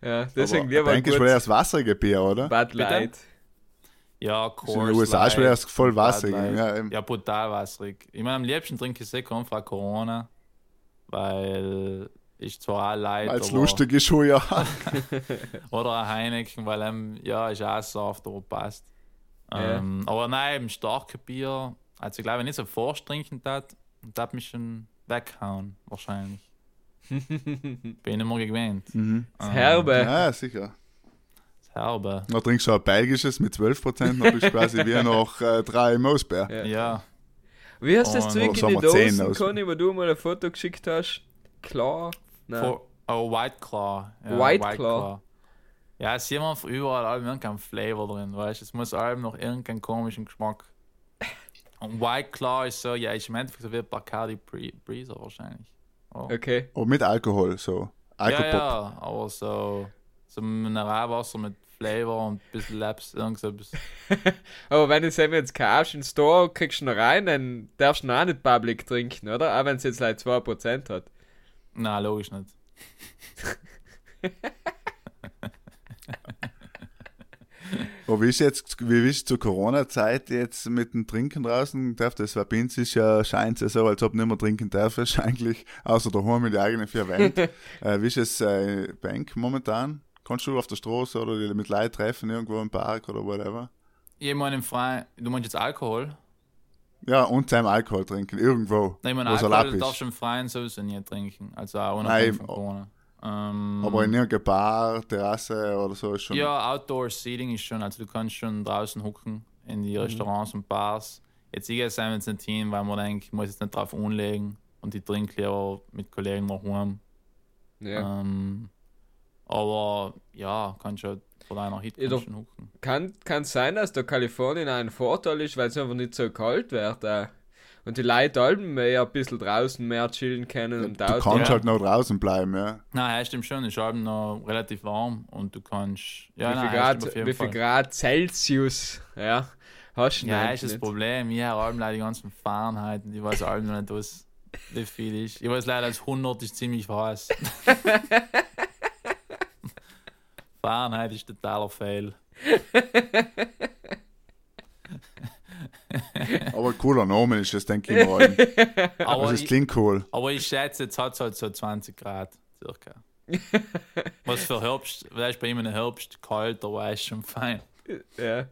Ja, deswegen Aber lieber ich ein denke, ich will erst wasserige Bier, oder? Bud Light. Ja, Das in Coors den USA ist Light, erst voll Bud wasserig. Ja. Ja, brutal wasserig. Ich meine, am liebsten trinke ich sehr einfach Corona, weil ich zwar auch leid, Als aber- lustig ist schon, ja. Oder ein Heineken, weil ähm, ja, ist auch soft, aber passt. Ja. Ähm, aber nein, eben starke Bier. Also ich glaube, wenn ich so forst trinken tat, tat mich schon weghauen, wahrscheinlich. Bin ich nicht mehr gewöhnt. Mhm. Das Herbe. Ja, sicher. Das Herbe. Dann trinkst du ein belgisches mit 12%, dann bist du quasi wie noch äh, drei Moosbär. Ja. Ja. Wie hast du das Zeug in die Dosen, aus. Conny, wo du mal ein Foto geschickt hast? Klar. Nein. Vor, oh, White Claw. Ja, White Claw. Ja, es ist immer von überall allem irgendein Flavor drin, weißt du? Es muss allem noch irgendeinen komischen Geschmack. Und White Claw ist so, ja, im Endeffekt so wie Bacardi Bree- Breezer wahrscheinlich. Oh. Okay. Und mit Alkohol, so. Ja, Alkopop. ja, aber so, so Mineralwasser mit Flavor und ein bisschen Labs, irgend so etwas. Aber wenn du es eben jetzt kaufst im Store, kriegst du noch rein, dann darfst du noch auch nicht Public trinken, oder? Auch wenn es jetzt like 2% hat. Nein, logisch nicht. Aber wie ist jetzt, wie ist zur Corona-Zeit jetzt mit dem Trinken draußen? Darf das, weil bei uns ist ja, scheint es ja so, als ob nicht mehr trinken darfst, eigentlich, außer daheim mit den eigenen vier Wänden. äh, wie ist es äh, Bank momentan? Kannst du auf der Straße oder mit Leuten treffen, irgendwo im Park oder whatever? Ich meine im Freien, du meinst jetzt Alkohol? Ja, und seinem Alkohol trinken, irgendwo. Nein, ich meine Alkohol darfst ist. du im Freien sowieso nie trinken. Also auch Nein, unabhängig von oh. Corona. Ähm, Aber in irgendeiner Bar, Terrasse oder so ist schon. Ja, Outdoor Seating ist schon, also du kannst schon draußen hucken in Mhm. die Restaurants und Bars. Jetzt ich gehe es jetzt nicht hin, weil man denkt, ich muss jetzt nicht drauf umlegen. und ich trinke lieber mit Kollegen noch heim. Ja. Ähm, aber ja, kannst du halt vor deiner Hit Ja, hucken. Kann, kann sein, dass der Kalifornien ein Vorteil ist, weil es einfach nicht so kalt wird. Äh. Und die Leute allem mehr ein bisschen draußen mehr chillen können und Du kannst ja. halt noch draußen bleiben, ja. Nein, ja, stimmt schon. Ist halt noch relativ warm und du kannst. Ja, wie viel, nein, Grad, stimmt auf jeden wie viel Fall. Grad Celsius ja, hast du Ja, ist das nicht. Problem. Ich habe leider die ganzen Fahrenheit und ich weiß allem noch nicht, was wie viel ist. Ich weiß leider, dass 100 ist ziemlich heiß. Fahrenheit ist totaler Fail. Aber cooler Name ist das, denke ich mal. Aber, Also es ich, klingt cool. aber ich schätze, jetzt hat es halt so 20 Grad circa. Was für Herbst, weißt bei ihm in der Herbst kalt, aber ist schon fein. Ja.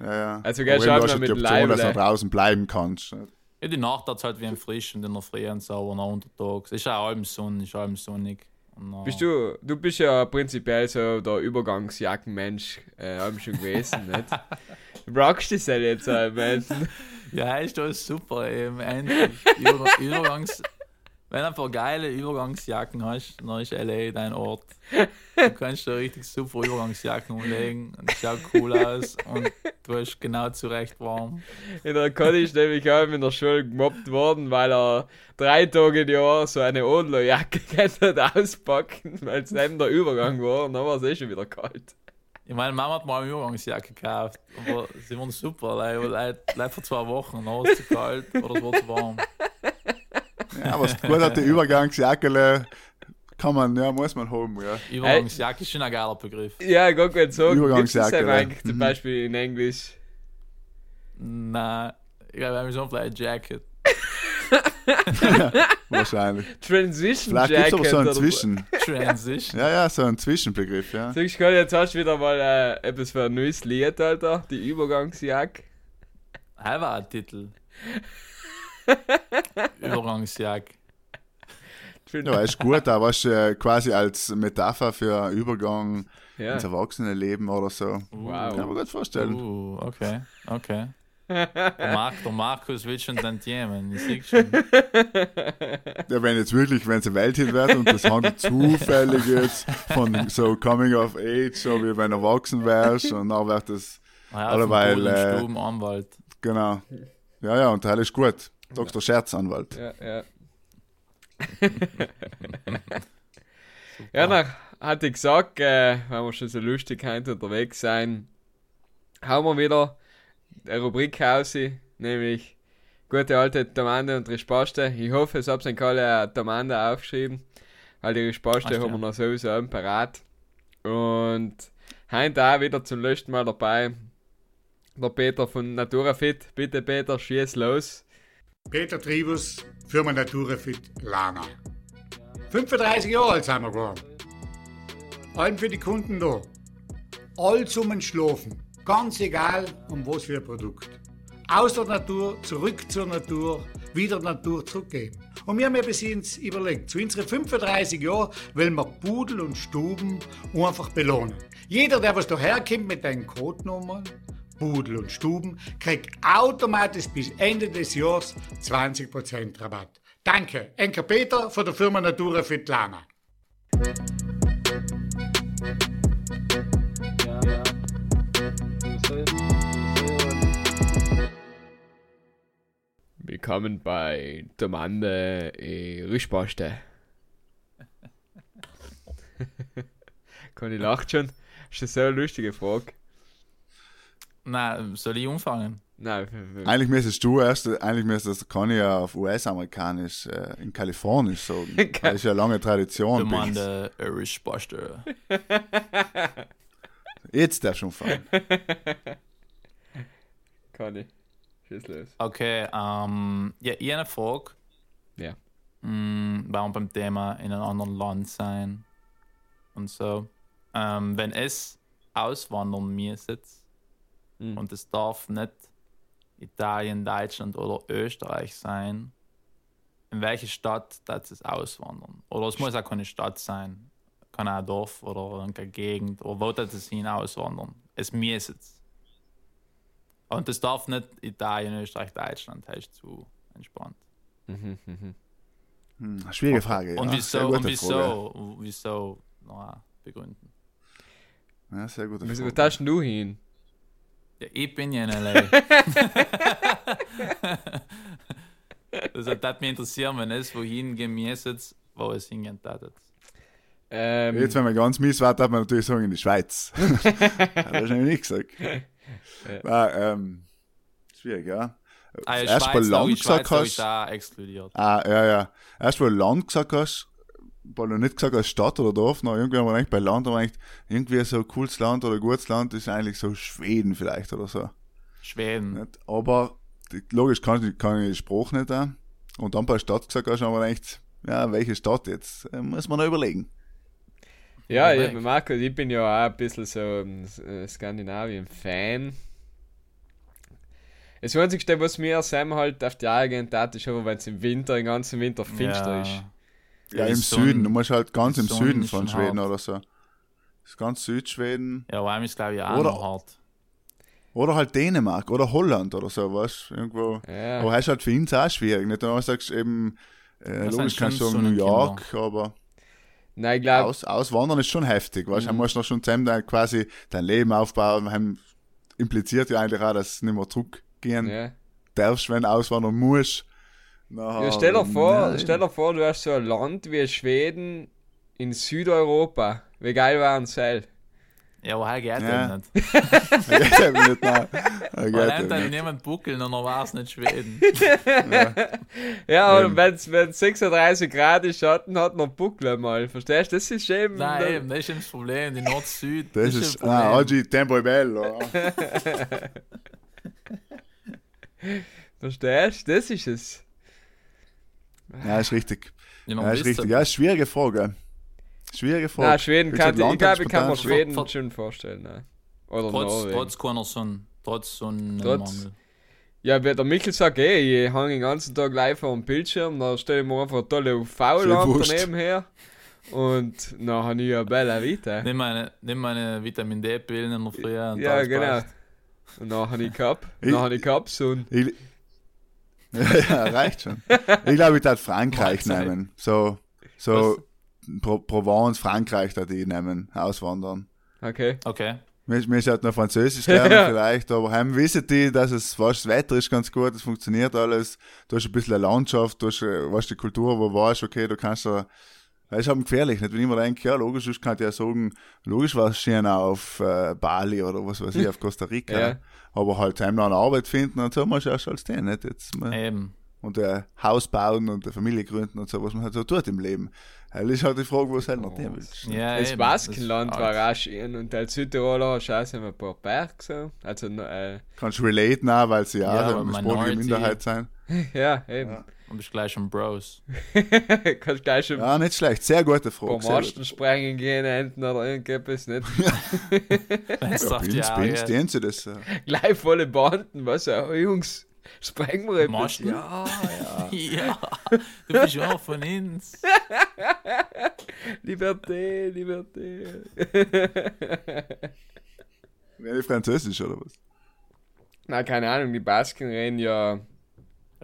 Ja, ja. Also, auch hast noch ja die mit Option, dass du draußen bleiben kannst. Ja, die Nacht hat halt wie ein Frisch und in der Früh und sauber nach untertags. Ist auch halb Sonne, ist halb sonnig. Äh, Bist du, du bist ja prinzipiell so der Übergangsjackenmensch, äh, haben schon gewesen, nicht? Du brauchst das ja jetzt, Menschen. Ja, ist das super, eben, endlich. Über, Übergangs, wenn du ein paar geile Übergangsjacken hast, dann ist LA dein Ort. Du kannst da richtig super Übergangsjacken umlegen und es schaut cool aus und du hast genau zurecht warm. In der Conny ist nämlich auch in der Schule gemobbt worden, weil er drei Tage im Jahr so eine Odlerjacke hat auspacken, weil es neben der Übergang war und dann war es eh schon wieder kalt. Ich meine, Mama hat mal eine Übergangsjacke gekauft, aber sie waren super, leider, leider vor zwei Wochen, dann war es zu kalt oder es war zu warm. Ja, aber es gut hat, die Übergangsjacke kann man, ja, muss man haben, ja. Übergangsjacke ist schon ein geiler Begriff. Ja, gar nicht so. Übergangsjacke, ja. eigentlich zum. Beispiel in Englisch? Nein, ich glaube, wir haben so ein Jacket. Wahrscheinlich. Transition Vielleicht gibt es aber so einen Zwischen. Transition. Ja, ja, so ein Zwischenbegriff, ja. Sagst du gerade, jetzt hast du wieder mal äh, etwas für ein neues Lied, Alter. Die Übergangsjacke. Das war ein Titel. Übergangsjacke. Ja, ist gut, aber weißt, du, äh, quasi als Metapher für Übergang Ja. ins Erwachsenenleben oder so. Wow. Kann man gut vorstellen. Uh, okay, okay. Der, Mark, der Markus will schon dann Themen, ich sehe schon. Ja, wenn jetzt wirklich, wenn es eine Welthit wird und das handelt zufällig jetzt von so Coming of Age, so wie wenn du erwachsen wärst und dann wird das, Naja, Oder vom weil, Stubenanwalt. genau. Ja, ja, und das ist gut. Dr. Scherzanwalt. Ja, ja. ja, dann hatte ich gesagt, äh, wenn wir schon so lustig heute unterwegs sein, haben wir wieder Rubrik raus, nämlich gute alte Tamande und Rispaste. Ich hoffe, es habt ihr alle Tamande aufgeschrieben, weil die Rispaste Ach, haben ja. wir noch sowieso am parat. Und heute auch wieder zum letzten Mal dabei der Peter von Naturafit. Bitte Peter, schieß los. Peter Tribus, Firma Naturefit Lana. 35 Jahre alt sind wir geworden. Allem für die Kunden da. All zum Schlafen. Ganz egal, um was für ein Produkt. Aus der Natur, zurück zur Natur, wieder Natur zurückgeben. Und wir haben ja bis uns überlegt, zu unseren 35 Jahren wollen wir Pudel und Stuben einfach belohnen. Jeder, der was daherkommt mit den Codenummern, Pudel und Stuben, kriegt automatisch bis Ende des Jahres 20% Rabatt. Danke, Enker Peter von der Firma Natura Fitlana. Willkommen bei Domande e Rischpaste. Conny lacht schon. Ist das so eine lustige Frage? Nein, soll ich anfangen? Nein, Eigentlich müsstest du erst, eigentlich müsstest ich ja auf US-amerikanisch, äh, in Kalifornisch sagen. Das ist ja eine lange Tradition. Der Irish Buster. Jetzt der schon fangen. Conny. Schieß los. Okay, ähm, ja, ich habe eine Frage. Ja. Mm, warum beim Thema in einem anderen Land sein und so. Ähm, wenn es auswandern müsste Mhm. und es darf nicht Italien, Deutschland oder Österreich sein, in welche Stadt darf es auswandern? Oder es muss auch keine Stadt sein. Kann auch ein Dorf oder eine Gegend. Oder wo darf es hin auswandern? Es müsste es. Und es darf nicht Italien, Österreich, Deutschland. Das ist zu entspannt. Mhm, mhm. Hm, schwierige Frage. Und ja. Wieso, und Frage. wieso, wieso, na, begründen. Ja, sehr gute Frage. darfst du hin? Ja, ich bin ja in L.A. also, das mich interessieren, wenn es wohin gehen müsste, wo es hingehen würde. Ähm, Jetzt, wenn man ganz mies war, darf man natürlich sagen, in die Schweiz. Hat er wahrscheinlich nicht gesagt. Ja, ähm, schwierig, ja. Ja, Erst mal Schweiz, logisch, gesagt hast. Ah, ja, ja. Erst mal Land gesagt hast, weil du nicht gesagt hast Stadt oder Dorf, noch irgendwie haben wir eigentlich bei Land, haben wir eigentlich irgendwie so ein cooles Land oder ein gutes Land ist eigentlich so Schweden vielleicht oder so. Schweden. Aber logisch kann ich, kann ich den Spruch nicht da. Und dann bei Stadt gesagt hast, haben wir gedacht, ja, welche Stadt jetzt? Äh, Muss man noch überlegen. Ja, ich, Marco, ich bin ja auch ein bisschen so ein äh, Skandinavien-Fan. Das Einzige, was mir Sam halt auf die Augen geht, ist aber, wenn es im Winter, den ganzen Winter finster ist. Ja, im Sonne- Süden. Du musst halt ganz im Süden von Schweden hart. oder so. Das ist ganz Südschweden. Ja, Weim ist, glaube ich, auch Oder- noch hart. Oder halt Dänemark oder Holland oder so, weißt du? Irgendwo. Ja. Aber ist halt für uns auch schwierig. Nicht? Wenn du sagst eben, äh, logisch sind kannst du sagen New. York, aber Nein, ich glaube, aus, auswandern ist schon heftig. Weißt du, Mhm. musst noch schon zusammen dein, quasi dein Leben aufbauen. Haben, impliziert ja eigentlich auch, dass du nicht mehr zurückgehen ja. darfst, wenn du auswandern musst. Nachher, ja, stell dir vor, ja, stell dir vor, du hast so ein Land wie Schweden in Südeuropa. Wie geil war ein Seil? Ja, aber halt geht Ja. ja. nicht. Ja, geht eben nicht, nein. Ja, eben dann nicht. niemand buckeln und dann war es nicht Schweden. Ja, Ähm. und wenn es 36 Grad ist, Schatten hat noch Buckel mal. Verstehst du? Das ist eben. Nein, eben, das ist eben das Problem. Die Nord-Süd. Das ein ist, Problem. ah, oggi tempo bello. Verstehst du? Das ist es. Ja, ist richtig. Ja, Ja, ist richtig. Ja, ist schwierige Frage. Schwierige Frage. Nein, Schweden kann, gesagt, ich glaube, ich kann mir Schweden Ver- ver- schon vorstellen. Nein. Oder Trotz, Norwegen. trotz keiner Sonne. Trotz Sonnenmangel. Trotz- Ja, wie der Michel sagt, ey, ich hänge den ganzen Tag live vor dem Bildschirm, da stelle ich mir einfach eine tolle UV-Lampe daneben her. Und dann habe ich ja Bella Vita. Nimm meine, nimm meine Vitamin D-Pillen in der Früh. und Ja, alles genau. passt. Und dann habe ich gehabt. Ich- Dann habe ich gehabt, so. Ich, ja, reicht schon. Ich glaube, ich darf Frankreich nehmen. So, so Pro Provence, Frankreich, da die nehmen, auswandern. Okay. Okay. Mir, mir ist halt noch Französisch lernen vielleicht, aber heim wissen die, dass es, weißt, das Wetter ist ganz gut, es funktioniert alles, du hast ein bisschen eine Landschaft, du hast, äh, weißt, die Kultur, wo warst, okay, du kannst da, das ist halt gefährlich, nicht? Wenn ich mir denke, ja, logisch, ich kann ja sagen, logisch war es schön auf äh, Bali oder was weiß ich, auf Costa Rica, Ja. aber halt heim noch eine Arbeit finden und so, du erst als den, nicht? Jetzt, mal- Eben. und ein Haus bauen und eine Familie gründen und so, was man halt so tut im Leben. Das ist halt die Frage, was halt noch nicht willst. Ja, Das eben. Baskenland Das war arg. auch schön und als Südtiroler hast du auch so ein paar Berge so. Also, äh, Kannst du relaten auch, weil sie ja, Ja, auch eine Minority- Minderheit sein. ja, eben. Ja. Und bist gleich schon Bros. Kannst gleich schon Ja, nicht schlecht, sehr gute Frage. gute Masten sprengen gehen, enden oder irgendetwas, nicht? Ja, Binz, Binz, Augen- den sie das. äh, Gleich volle Banden, was? Oh, Jungs, etwas. Masten? Ja, ja. Ja, du bist auch von uns. Liberté, Liberté. Wäre die Französisch oder was? Na, keine Ahnung, die Basken reden ja,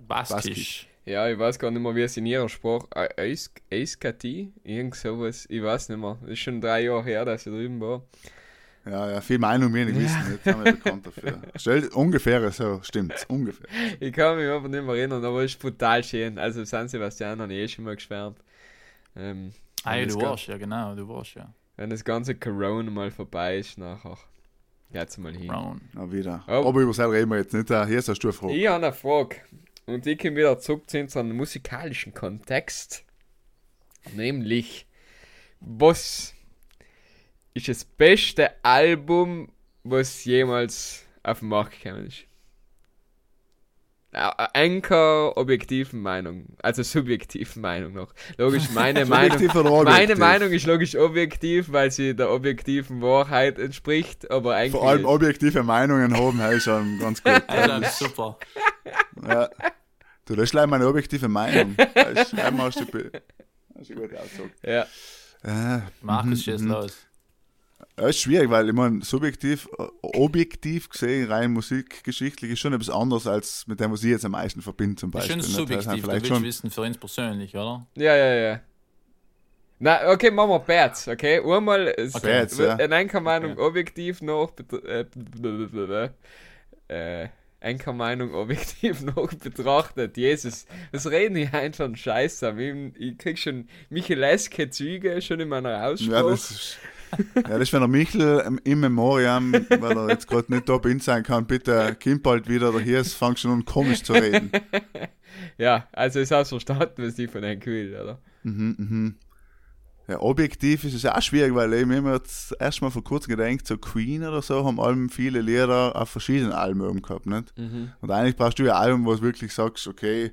Baskisch. ja, ich weiß gar nicht mehr, wie es in ihrer Sprache, Eis- Eiskati, irgend sowas, ich weiß nicht mehr. Das ist schon drei Jahre her, dass ich drüben war. Ja, ja, viel Meinung wir nicht wissen, jetzt sind wir bekannt dafür. Stell ungefähr so, stimmt, ungefähr. Ich kann mich einfach nicht mehr erinnern, aber es ist brutal schön. Also San Sebastian habe ich eh schon mal geschwärmt. Ähm, Ah, ja, du warst, ja genau, du warst ja. Wenn das ganze Corona mal vorbei ist, nachher geht's mal hin. Brown. Na wieder. Oh. Aber über das reden wir jetzt nicht, äh, hier ist eine Stufe Ich habe eine Frage. Und ich komme wieder zurück zu unserem musikalischen Kontext. Nämlich, was ist das beste Album, was jemals auf den Markt gekommen ist? Anker objektiven Meinung, also subjektiven Meinung noch. Logisch, meine Meinung. Subjektiv oder Meine? Meinung ist logisch objektiv, weil sie der objektiven Wahrheit entspricht, aber eigentlich. Vor allem objektive Meinungen haben, hey, schon ganz gut. Ja, das ist super. Ja. Du, das ist leider meine objektive Meinung. Das ist hast du, gut ausgesagt. ja, Äh, Markus, schieß mhm. los. Ja, ist schwierig, weil ich meine, subjektiv, äh, objektiv gesehen, rein musikgeschichtlich, ist schon etwas anderes als mit dem, was ich jetzt am meisten verbinde, zum Beispiel. schon? Das subjektiv, du vielleicht willst schon, wissen für uns persönlich, oder? Ja, ja, ja. Na, okay, machen wir Bats, okay? Einmal ist Okay. Bats, ja. in einer Meinung objektiv noch äh, blablabla, äh, einer Meinung objektiv noch betrachtet. Jesus, was reden die einfach einen Scheiß an? Ich, ich krieg schon Micheleske Züge schon in meiner ja, Aussprache. das ist, ja, das ist, wenn der Michel im, Memoriam, weil er jetzt gerade nicht da bin sein kann, bitte kommt bald wieder, oder hier ist, fängt schon an komisch zu reden. Ja, also ist auch verstanden, was ich von einem will, oder? Mhm, mhm. Ja, objektiv ist es auch schwierig, weil ich mir immer jetzt erstmal vor kurzem gedacht, so Queen oder so haben allem viele Lieder auf verschiedenen Alben gehabt, nicht? Mhm. Und eigentlich brauchst du ja ein Album, wo du wirklich sagst, okay,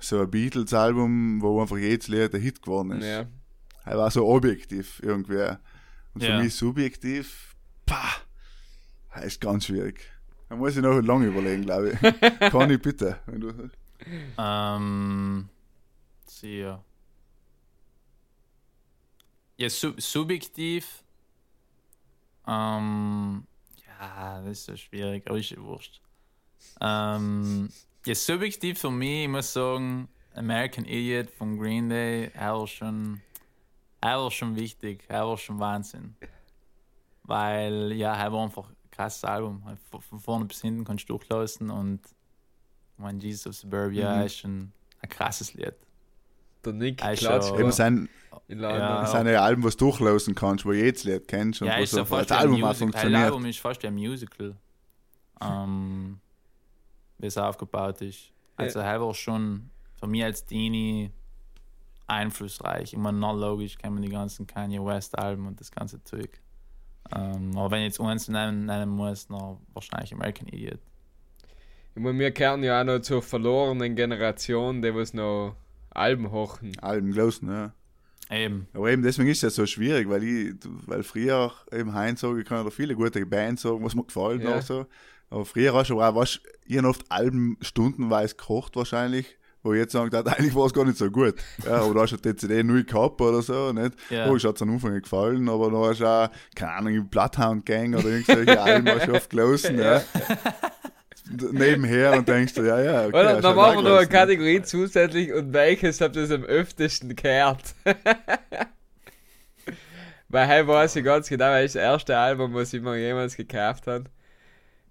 so ein Beatles-Album, wo einfach jedes Lied der Hit geworden ist. Ja. Er war so objektiv irgendwie. Und für Ja. mich subjektiv, pah, ist ganz schwierig. Da muss ich noch lange überlegen, glaube ich. Kann ich bitte, wenn du Ähm, sehr. Ja, sub subjektiv. Ähm, ja, das ist so schwierig, aber ist ja wurscht. Ähm, ja, subjektiv für mich, ich muss sagen, American Idiot von Green Day, war schon, er war schon wichtig, er war schon Wahnsinn. Weil, ja, er war einfach ein krasses Album. Von von vorne bis hinten kannst du durchlassen und mein Jesus of Suburbia Mhm. ist schon ein krasses Lied. Der Nick Also- klatscht Eben sein. Ja. seine Alben, was du durchlaufen kannst, wo jedes Lied kennst und Ja, wo ist so ja fast das Album auch Musical. Das funktioniert. Album ist fast wie ein Musical. Ähm, wie es aufgebaut ist. Also, er war schon für mich als Dini einflussreich. Immer noch logisch man die ganzen Kanye West Alben und das ganze Zeug. Ähm, aber wenn ich jetzt eins nennen, nennen muss, dann wahrscheinlich American Idiot. Ich meine, wir kehren ja auch noch zur verlorenen Generation, die was noch Alben hochen. Alben gelaufen, ja. Eben. Aber eben deswegen ist es ja so schwierig, weil ich, weil früher eben Heinz sagen, ich kann da viele gute Bands sagen, was mir gefallen Ja. auch so. Aber früher hast du auch, was, ich oft Alben stundenweise gekocht wahrscheinlich, wo ich jetzt sagen darf, eigentlich war es gar nicht so gut. Ja, aber du hast halt die CD neu gehabt oder so, nicht? Ja. Oh, ich hat es am Anfang nicht gefallen, aber dann hast du auch, keine Ahnung, Bloodhound Gang oder irgendwelche Alben hast du oft gelaufen, ja. Nebenher und denkst du, ja, ja, okay. Oder? Dann du auch machen wir noch eine Kategorie zusätzlich und welches habt ihr am öftesten gehört? Weil hey weiß ich ganz genau, welches erste Album, was ich mir jemals gekauft habe.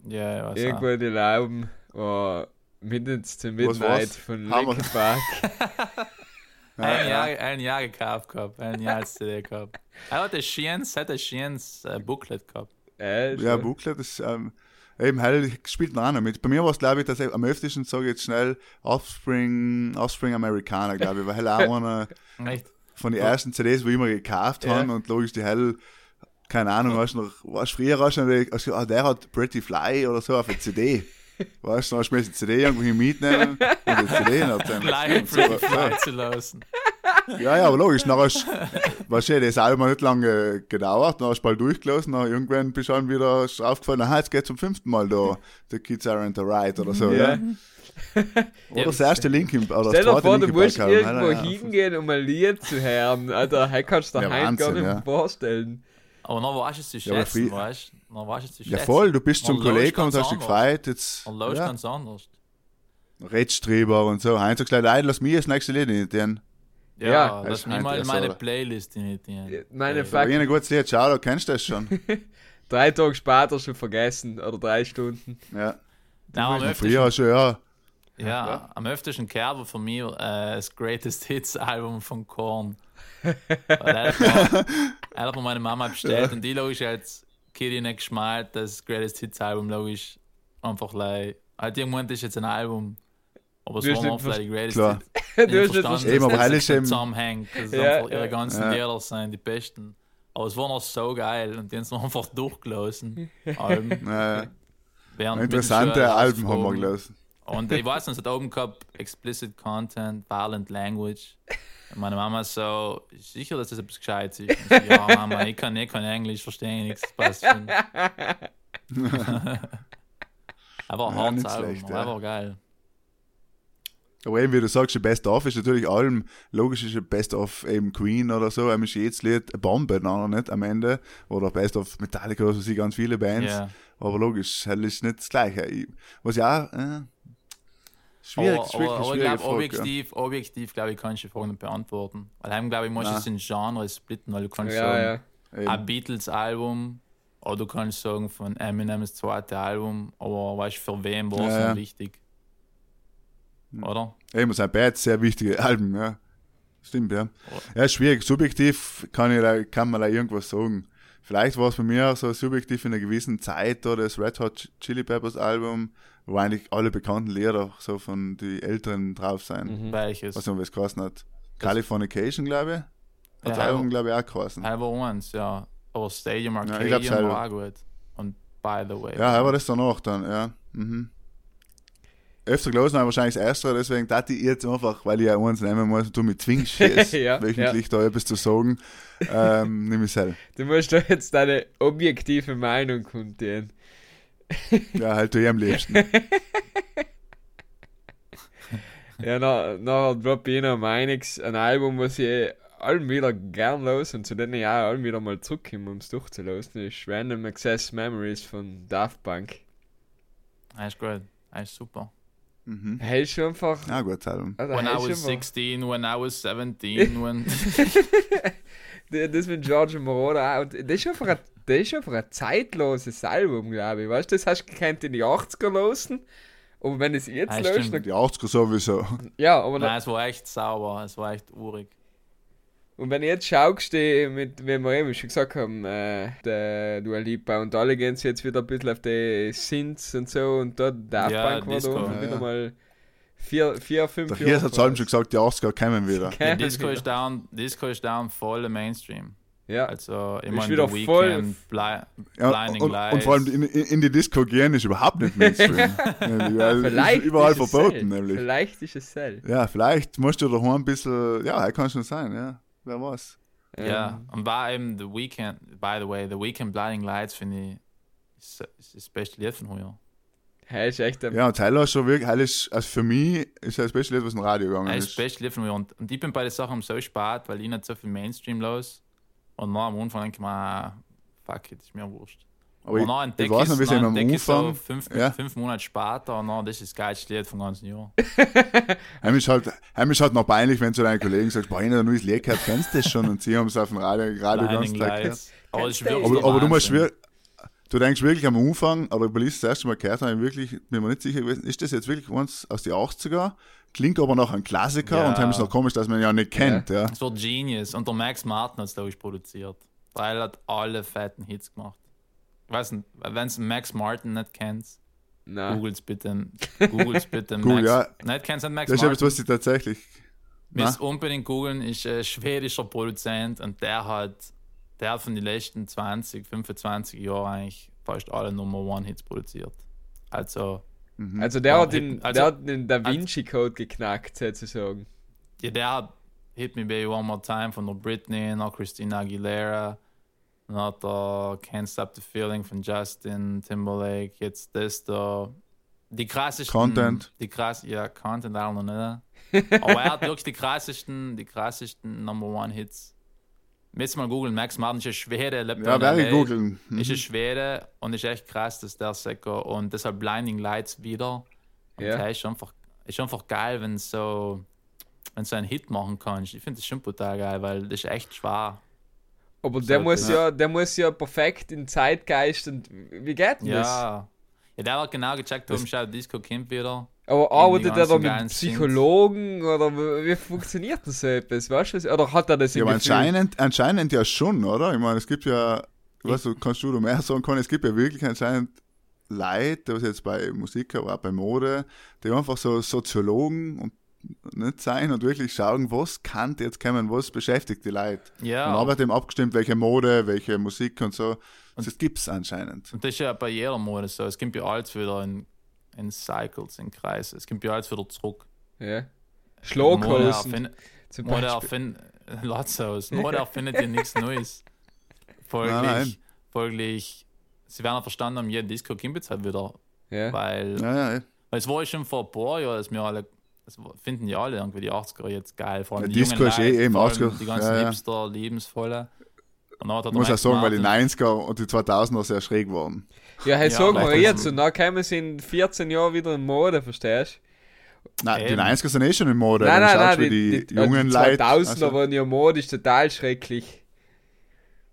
Ja, ich weiß Irgendwo auch. in den Lauben war Minutes to Midnight von. Linkin Park. Ein Jahr, ein Jahr gekauft gehabt, ein Jahr als CD gehabt. Er hat ein Sheens, hat ein Sheens äh, Booklet gehabt. äh, Ja, schon. Booklet, das ähm, eben hell spielt noch auch mit. Bei mir war es, glaube ich, dass ich am öftesten sage jetzt schnell Offspring, Offspring Amerikaner, glaube ich, weil hell auch einer von den ersten CDs, wo ich immer gekauft Ja. habe und logisch die hell, keine Ahnung, weißt du noch, was früher hast du noch, also, ah, der hat Pretty Fly oder so auf eine CD. Weißt du, dann hast du mir die CD irgendwo mitnehmen und die CD noch dann. Live zu lassen. Ja, ja, aber logisch, dann hast du, weißt du, das Album hat nicht lange gedauert, dann hast du bald durchgelassen, dann irgendwann bist du dann wieder ist aufgefallen, aha, jetzt geht's zum fünften Mal da, The Kids Aren't Alright oder so, ja. Ja. Oder das erste Link im, oder das Stell dir vor, du musst irgendwo hingehen, um ein Lied zu hören. Alter, hey, kannst du dir Ja, heim gar Wahnsinn, nicht mehr ja. vorstellen. Aber dann warst du es zu Ja, schätzen, früher- weißt du? Dann warst du es zu Ja schätzen. voll, du bist zum Kollegen und hast dich gefreut, jetzt, Man läuft ja, ganz anders. Redstreber und so, Heinz sagt gleich, ey, lass mich das nächste Lied nicht, denn, Ja, Ja, das lass ein mal in meine oder? Playlist initiieren. Meine Äh, aber Fakt, ein gutes Lied, schau, du kennst das schon, drei Tage später schon vergessen oder drei Stunden. ja. Nein, am Und öftesten, früher schon, ja, ja, am öftesten war von mir äh, das Greatest Hits Album von Korn. Weil er hat mir- er hat mir meine Mama bestellt und die logisch als Kitty nicht geschmalt, das Greatest Hits Album logisch einfach like, halt irgendwann ist jetzt ein Album, aber es war einfach die Greatest klar. Hits. Du hast nicht verstanden, Eben, dass das eben- zusammenhängt, dass es Ja, einfach ihre ja. ganzen Ja. Lieder sind, die besten. Aber es war noch so geil und die haben es noch einfach durchgelassen. Alben, ja, während interessante Alben haben wir gelassen. Und ich weiß, es hat oben gehabt, explicit content, violent language. Meine Mama ist so, "Ist sicher, dass das etwas Gescheites ist. So, ja, Mama, ich kann, ich kann Englisch, verstehe nichts, passt schon. aber ein Ja, nicht schlecht, aber ja. einfach geil. Aber eben, wie du sagst, Best-of ist natürlich allem, logisch ist ein Best-of eben Queen oder so, einem ist jedes Lied eine Bombe, dann nicht am Ende. Oder Best-of Metallica oder so, sie ganz viele Bands. Ja. Aber logisch, das ist nicht das Gleiche. Ich, was ja äh, schwierig, aber, schwierig, aber, aber ich glaube, Frage, objektiv, objektiv glaube ich, kannst du die Frage nicht beantworten. Weil glaube ich, musst du es in Genres splitten, weil du kannst Ja, sagen, ja. ja. ein. Beatles-Album oder du kannst sagen von Eminem das zweite Album, aber weißt du, für wen war es Ja, ja, ja. wichtig? Oder? Eben, sein Bad, sehr wichtige Alben, ja. Stimmt, ja. Oh. Ja, schwierig. Subjektiv kann, ich, da- kann man da irgendwas sagen. Vielleicht war es bei mir so subjektiv in einer gewissen Zeit da das Red Hot Chili Peppers Album, wo eigentlich alle bekannten Lieder so von die Älteren drauf sein. Mhm. Welches? Was noch was geheißen hat. Californication, glaube ich. Hat Ja, Album, glaube ich, auch geheißen. Halber eins, ja. Aber Stadium ich Arcadium glaub's selber. war auch gut. Und by the way. Ja, aber das danach dann, ja. Mhm. Öfter gelesen habe ich wahrscheinlich das erste, deswegen dachte ich jetzt einfach, weil ich ja eins nehmen muss und du mich zwingst, jetzt Ja, wöchentlich da etwas zu sagen, ähm, nehme ich selber. Du musst doch jetzt deine objektive Meinung kundtun. Ja, halt du eh am liebsten. Ja, na, nachher drop ich noch meiniges, ein Album, was ich allem wieder gern los und zu denen ich auch allem wieder mal zurückkomme, um es durchzulassen, Das ist Random Access Memories von Daft Punk. Er ist gut. Er ist super. Mhm. Hey, ist schon einfach. Ja, gut, Album. Also, When I hey, ist was schon einfach- 16, when I was 17, when... Das mit George Moroder auch. Und das ist einfach ein, das ist einfach ein zeitloses Album, glaube ich. Weißt du, das hast du gekannt in die 80er losen. Und wenn es jetzt löst, stimmt. dann, Die 80er sowieso. ja, aber dann, Nein, es war echt sauber. Es war echt urig. Und wenn ich jetzt schaust, die mit, wie wir eben schon gesagt haben, äh, der Dua Lipa und alle gehen jetzt wieder ein bisschen auf die Synths und so und da Daft Ja, Punk war Disco. da Ja, wieder ja. mal vier, vier fünf Der Hirs hat es allem schon gesagt, die 80er kommen wieder. Die Kämen Disco wieder. ist down, Disco ist down voll im Mainstream. Ja, Also, ich Ist meine, wieder The voll- Bli Ja, Blinding und, Lights. und vor allem in, in, in die Disco gehen ist überhaupt nicht Mainstream. Es vielleicht ist überall ist es verboten, sel. nämlich. Vielleicht ist es sel. Ja, vielleicht musst du daheim ein bisschen, ja, kann schon sein, ja. Wer weiß. Ja, Ähm, und war eben The Weeknd, by the way, The Weeknd Blinding Lights finde ich ist, ist das beste Lied von heuer. Hey, ist echt ein Ja, und Tyler ist schon wirklich, Heil ist, also für mich ist das beste Lied, was im Radio gegangen Er ist das beste Lied von heuer. Und, und ich bin bei den Sachen so spät, weil ich nicht so viel Mainstream los. Und dann am Anfang denke ich mir, ah, fuck it, ist mir wurscht. Aber ich, und dann ich entdecke weiß noch, wie am am so Anfang, fünf, ja. fünf Monate später und dann, das ist das geilste Lied vom ganzen Jahr. Heim ist halt, heim ist halt noch peinlich, wenn du zu deinen Kollegen sagst, boah, ich habe ein neues Lied gehört, kennst du das schon? Und sie haben es auf dem Radio, Radio ganz Tag gehört. Aber das Aber, aber du musst wirklich, du denkst wirklich am Anfang, oder weil ich es das erste Mal gehört habe, ich wirklich, bin mir nicht sicher gewesen, ist das jetzt wirklich eins aus den 80er? Klingt aber noch ein Klassiker Ja. und heim ist noch komisch, dass man ihn ja nicht kennt, ja. Es war Genius. Und der Max Martin hat es, glaube ich, produziert. Weil er hat alle fetten Hits gemacht. Ich weiß nicht, wenn du Max Martin nicht kennst, na, googles bitte. Googles bitte Max. ja. Nicht kennst du Max Das Martin? was ich tatsächlich, Müsst unbedingt googeln, ist ein schwedischer Produzent und der hat, der hat von den letzten 20, 25 Jahren eigentlich fast alle Nummer One Hits produziert. Also, also der hat den, also- der hat den Da Vinci Code geknackt, sozusagen. ja, der hat Hit Me Baby One More Time von der Britney, noch Christina Aguilera, dann hat er Can't Stop the Feeling von Justin Timberlake, jetzt das da. Die krassesten. Content. Die krass, ja, Content auch noch nicht. Aber er hat wirklich die krassesten, die krassesten Number One Hits. Müsst mal googeln, Max Martin ist ein Schwede, lebt ja, werde ich googeln. Mhm. Ist ein Schwede und ist echt krass, dass der Säcker und deshalb Blinding Lights wieder. Und Ja. ist einfach, ist einfach geil, wenn so, wenn so einen Hit machen kannst. Ich finde das schon brutal geil, weil das ist echt schwer. Aber der So, muss ja. ja, der muss ja perfekt in Zeitgeist und wie geht denn das? Ja. Ja, der hat genau gecheckt, warum schaut Disco Kind wieder. Aber arbeitet er da mit Psychologen oder wie funktioniert das so etwas? Weißt du? Oder hat er das Ja, anscheinend, anscheinend ja schon, oder? Ich meine, es gibt ja, weißt du, kannst du da mehr sagen können, es gibt ja wirklich anscheinend Leute, was jetzt bei Musik, aber auch bei Mode, die einfach so Soziologen und nicht sein und wirklich schauen, was kann jetzt kommen, was beschäftigt die Leute. Ja. Und arbeitet eben abgestimmt, welche Mode, welche Musik und so. Das gibt's anscheinend. Und das ist ja bei jeder Mode so. Es gibt ja alles wieder in, in Cycles, in Kreise. Es gibt ja alles wieder zurück. Ja. Schlaghosen zum Mode Beispiel. erfindet, Latzhaus. Mode erfindet ja nichts Neues. Folglich, Nein, nein. folglich, sie werden verstanden haben, jeder Disco Kimbitz halt wieder. Ja. Weil, Ja, ja, ja. weil es war ja schon vor ein paar Jahren, dass wir alle, das finden ja alle irgendwie die 80er jetzt geil. Vor allem Ja, die Disco jungen ist eh eben vor allem 80er, die ganzen ja, ja. Hipster, Lebensvolle. Ich muss auch sagen, weil die Martin- 90er und die 2000er sehr schräg waren. Ja, hey, Ja, sagen wir jetzt, und dann kommen sie in 14 Jahren wieder in Mode, verstehst Nein, die Eben. 90er sind eh schon in Mode. Nein, wenn du nein, nein, wie die, die, die, jungen die Leute. 2000er also- waren ja Mode, ist total schrecklich.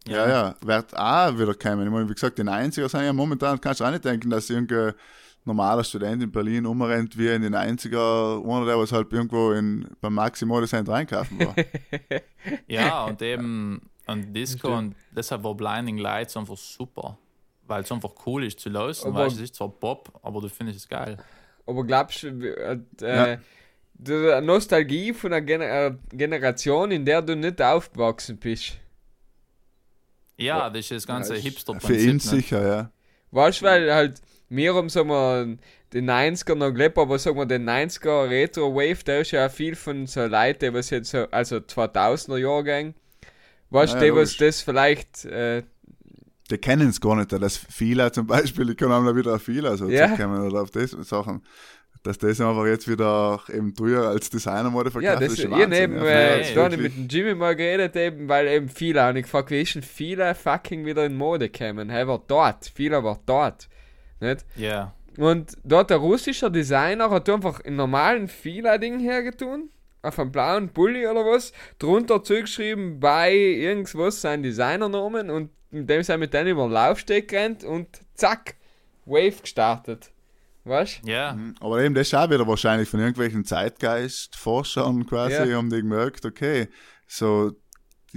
Ja, ja, wird auch wieder kommen. Ich meine, wie gesagt, die 90er sind ja momentan, kannst du auch nicht denken, dass irgendein normaler Student in Berlin umrennt wie in den 90er, einer, der was halt irgendwo in, beim Maxi Modecenter einkaufen war. Ja, und eben und Disco und deshalb war Blinding Lights einfach super. Weil es einfach cool ist zu lösen. Aber- Weißt, du, es ist zwar Pop, aber du findest es geil. Aber glaubst du, äh, Ja. äh, die Nostalgie von einer Gen äh, Generation, in der du nicht aufgewachsen bist? Ja, das ist das ganze Ja, Hipster-Prinzip. Für ihn nicht? sicher, ja. Weißt du, weil halt, wir haben, sagen wir, den 90er noch gelebt, aber sagen wir, den 90er Retro-Wave, der ist ja auch viel von so Leuten, was jetzt so, also 2000er Jahrgang, weißt du, Ja, was das vielleicht, äh, Die kennen es gar nicht, dass viele zum Beispiel, die können auch wieder auf viele also Ja. zurückkommen oder auf das Sachen. Dass das einfach jetzt wieder eben teuer als Designer-Mode verkauft ja, das, ist schon ich Wahnsinn. eben, ja. äh, Ja, da hab ich mit dem Jimmy mal geredet, eben, weil eben viele, und ich gefragt, wie ist denn viele fucking wieder in Mode gekommen? Er war dort, viele war dort, nicht? Ja. Und dort der russische Designer hat einfach in normalen Fila-Ding hergetun, auf einem blauen Bulli oder was, drunter zugeschrieben bei irgendwas sein Designernamen und in dem sind mit denen über den Laufsteg gerannt und zack, Wave gestartet. Weißt Ja. Mhm. Aber eben, das ist auch wieder wahrscheinlich von irgendwelchen Zeitgeistforschern quasi, Ja. haben die gemerkt, okay, so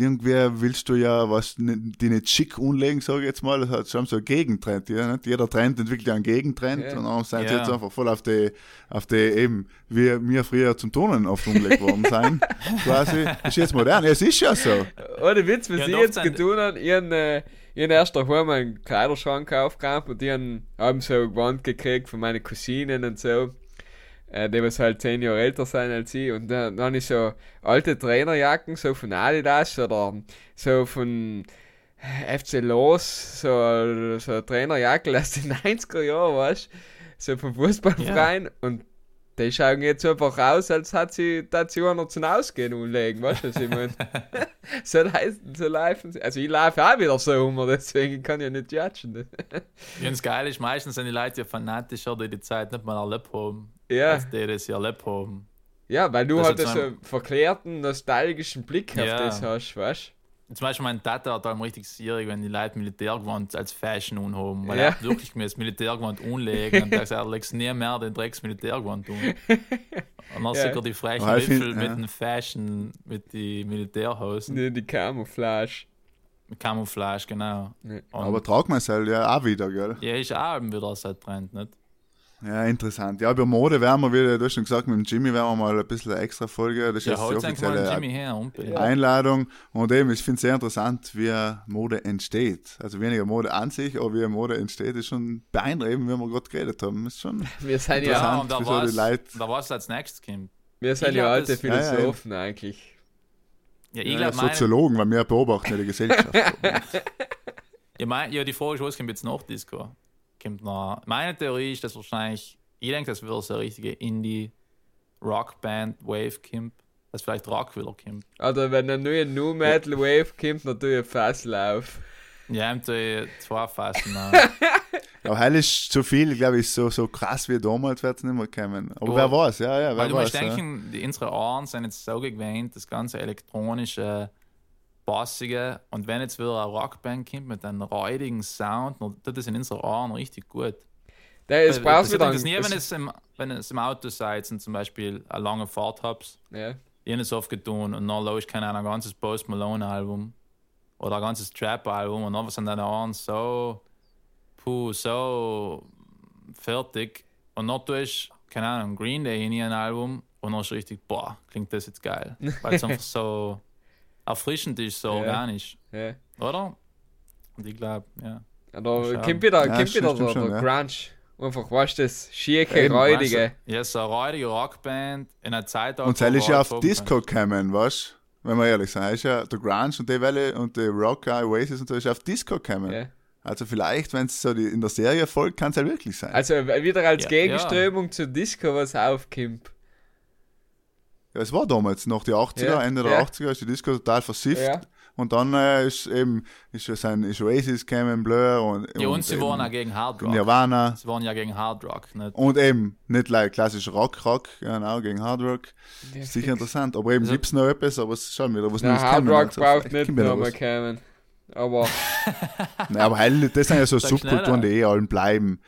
irgendwie willst du ja was die nicht schick umlegen, sage ich jetzt mal. Das hat schon so ein Gegentrend. Ja, nicht? Jeder Trend entwickelt ja einen Gegentrend Ja. und dann sind sie Ja. jetzt einfach voll auf die, auf die eben, wie wir früher zum Turnen oft umgelegt worden sein. quasi. Ist jetzt modern. Ja, es ist ja so. Ohne Witz, was Ja, ich jetzt getan habe, ich habe äh, ich hab erst daheim einen Kleiderschrank aufgeräumt und die haben, haben so ein Gewand gekriegt von meinen Cousinen und so. Äh, die was halt zehn Jahre älter sind als ich. Und dann, dann habe ich so alte Trainerjacken, so von Adidas oder so von FC Los, so, so Trainerjacke aus den 90er Jahren, weißt? So vom Fußballverein. Und die schauen jetzt einfach aus, als hat sie, sie einer zum Ausgehen umlegen, weißt du, was ich meine? so, leisten, so laufen sie. Also ich laufe auch wieder so um, deswegen kann ich ja nicht judgen. Ganz geil ist, meistens sind die Leute ja fanatischer, die die Zeit nicht mal erlebt haben, ja, als die das ja erlebt haben. ja, weil du Das halt ist so verklärten, nostalgischen Blick auf Ja. das hast, weißt Zum Beispiel mein Tata hat allem richtig sierig, wenn die Leute Militärgewand als Fashion unhaben. Weil Ja. er hat wirklich mir das Militärgewand unlegen und er er legst nie mehr den Drecks Militärgewand um. Und dann Ja. sicher die frechen find- Wiffel mit ja. den Fashion, mit den Militärhosen. du? Die Camouflage. Mit Camouflage, genau. Und Aber trag man ja auch wieder, gell? ja, ist auch eben wieder so ein Trend, nicht? Ja, interessant. Ja, über Mode werden wir wieder, du hast schon gesagt, mit dem Jimmy werden wir mal ein bisschen eine extra Folge. Das ist Ja, jetzt die offizielle Jimmy her. Einladung. Und eben, ich finde es sehr interessant, wie Mode entsteht. Also weniger Mode an sich, aber wie Mode entsteht, ist schon beeindruckend, wie wir gerade geredet haben. Ist schon Wir sind ja, und da war es, als nächstes kommt. wir sind ja alte das- Ja, ja, Philosophen eigentlich. Ja, ich ja, glaube, meine, Soziologen, weil wir beobachten ja die Gesellschaft. ja, mein, ja, die Frage ist, was kommt jetzt nach Disco? Kommt noch, meine Theorie ist, dass wahrscheinlich, ich denke, das wird so eine richtige Indie-Rockband-Wave kommt. Dass vielleicht Rock wieder kommt. Oder wenn eine neue New Metal Wave kommt, natürlich ein Fasslauf. Ja, haben die zwei Fassen. aber hell ist zu viel, glaube ich, so, so krass wie damals wird es nicht mehr kommen. Aber Ja. wer weiß, ja, ja, wer Weil du weiß. musst ja. denken, die, unsere Ohren sind jetzt so gewöhnt, das ganze elektronische, bassige. Und wenn jetzt wieder eine Rockband kommt mit einem räudigen Sound, dann tut das in unseren Ohren richtig gut. Der, passiert wieder euch das nie, wenn es, im, wenn es im Auto seid und zum Beispiel eine lange Fahrt habt. ja. Ich habe es oft getan und dann lauscht keine Ahnung, ein ganzes Post Malone Album oder ein ganzes Trap Album und dann sind deine Ohren so, puh, so fertig und dann tust keine Ahnung, Green Day in ein Album und dann ist richtig, boah, klingt das jetzt geil. Weil es einfach so erfrischend ist, so Ja. organisch, ja. oder? Und ich glaube, ja. Oder kommt wieder, Ja, kommt wieder stimmt der, schon, der ja. Grunge. Einfach, weißt du, das schieke, Eben, räudige. Ja, so eine räudige Rockband in einer Zeit, Und es ist ja auf Disco gekommen, weißt du? Wenn wir ehrlich sind, ist ja der Grunge und die Welle und die Rock, Oasis und so ist auf Disco gekommen. Ja. Also vielleicht, wenn es so die, in der Serie folgt, kann es ja wirklich sein. Also wieder als Ja, Gegenströmung zur Disco, was aufkommt. Ja, es war damals, nach die 80er, Ja, Ende der ja. 80er ist die Disco total versifft. Ja. Und dann äh, ist eben, ist, es ein, ist Oasis gekommen, Blur und, Ja, und und sie eben waren auch gegen Hard Rock. Nirvana. Sie waren ja gegen Hard Rock. Nicht? Und eben, nicht like klassisch Rock, Rock, genau, gegen Hard Rock. Sicher interessant. Aber eben Also- gibt's noch etwas, aber es schauen wir, was Der Neues Hard. Rock Also, braucht nicht ja nochmal was. kommen. Aber Nein, aber heil, das sind ja so Subkulturen, die eh allen bleiben.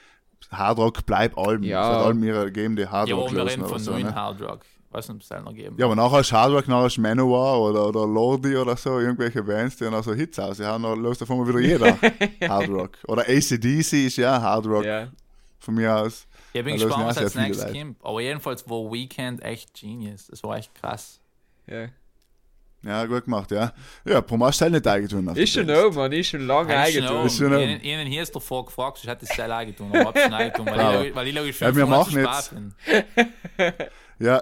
Hard Rock bleibt allem. Ja. Es hat allem ihre gegeben, die Hard Ja, aber wir reden von so, neuen ne? Hard Rock. Weiß nicht, ob es da noch geben. Ja, aber nachher ist Hard Rock, nachher ist Manowar oder, oder Lordi oder so, irgendwelche Bands, die haben auch so Hits aus. Haben noch, löst davon mal wieder jeder Hard Rock. Oder ACDC ist ja Hard Rock, ja. von mir aus. Ich bin Da gespannt, was sehr als nächstes kommt. Aber jedenfalls war Weekend echt genius. Das war echt krass. ja. Ja, gut gemacht, ja. Ja, Promasch halt nicht eingetun. Ist schon oben, man. Ist schon lange oben. Ist schon oben. Ihnen, hier ist davor gefragt, ich hätte es selber eingetan, aber hab's schon eingetan, weil, ich, weil ich logisch Ja, wir 500 zu machen jetzt- bin. Ja,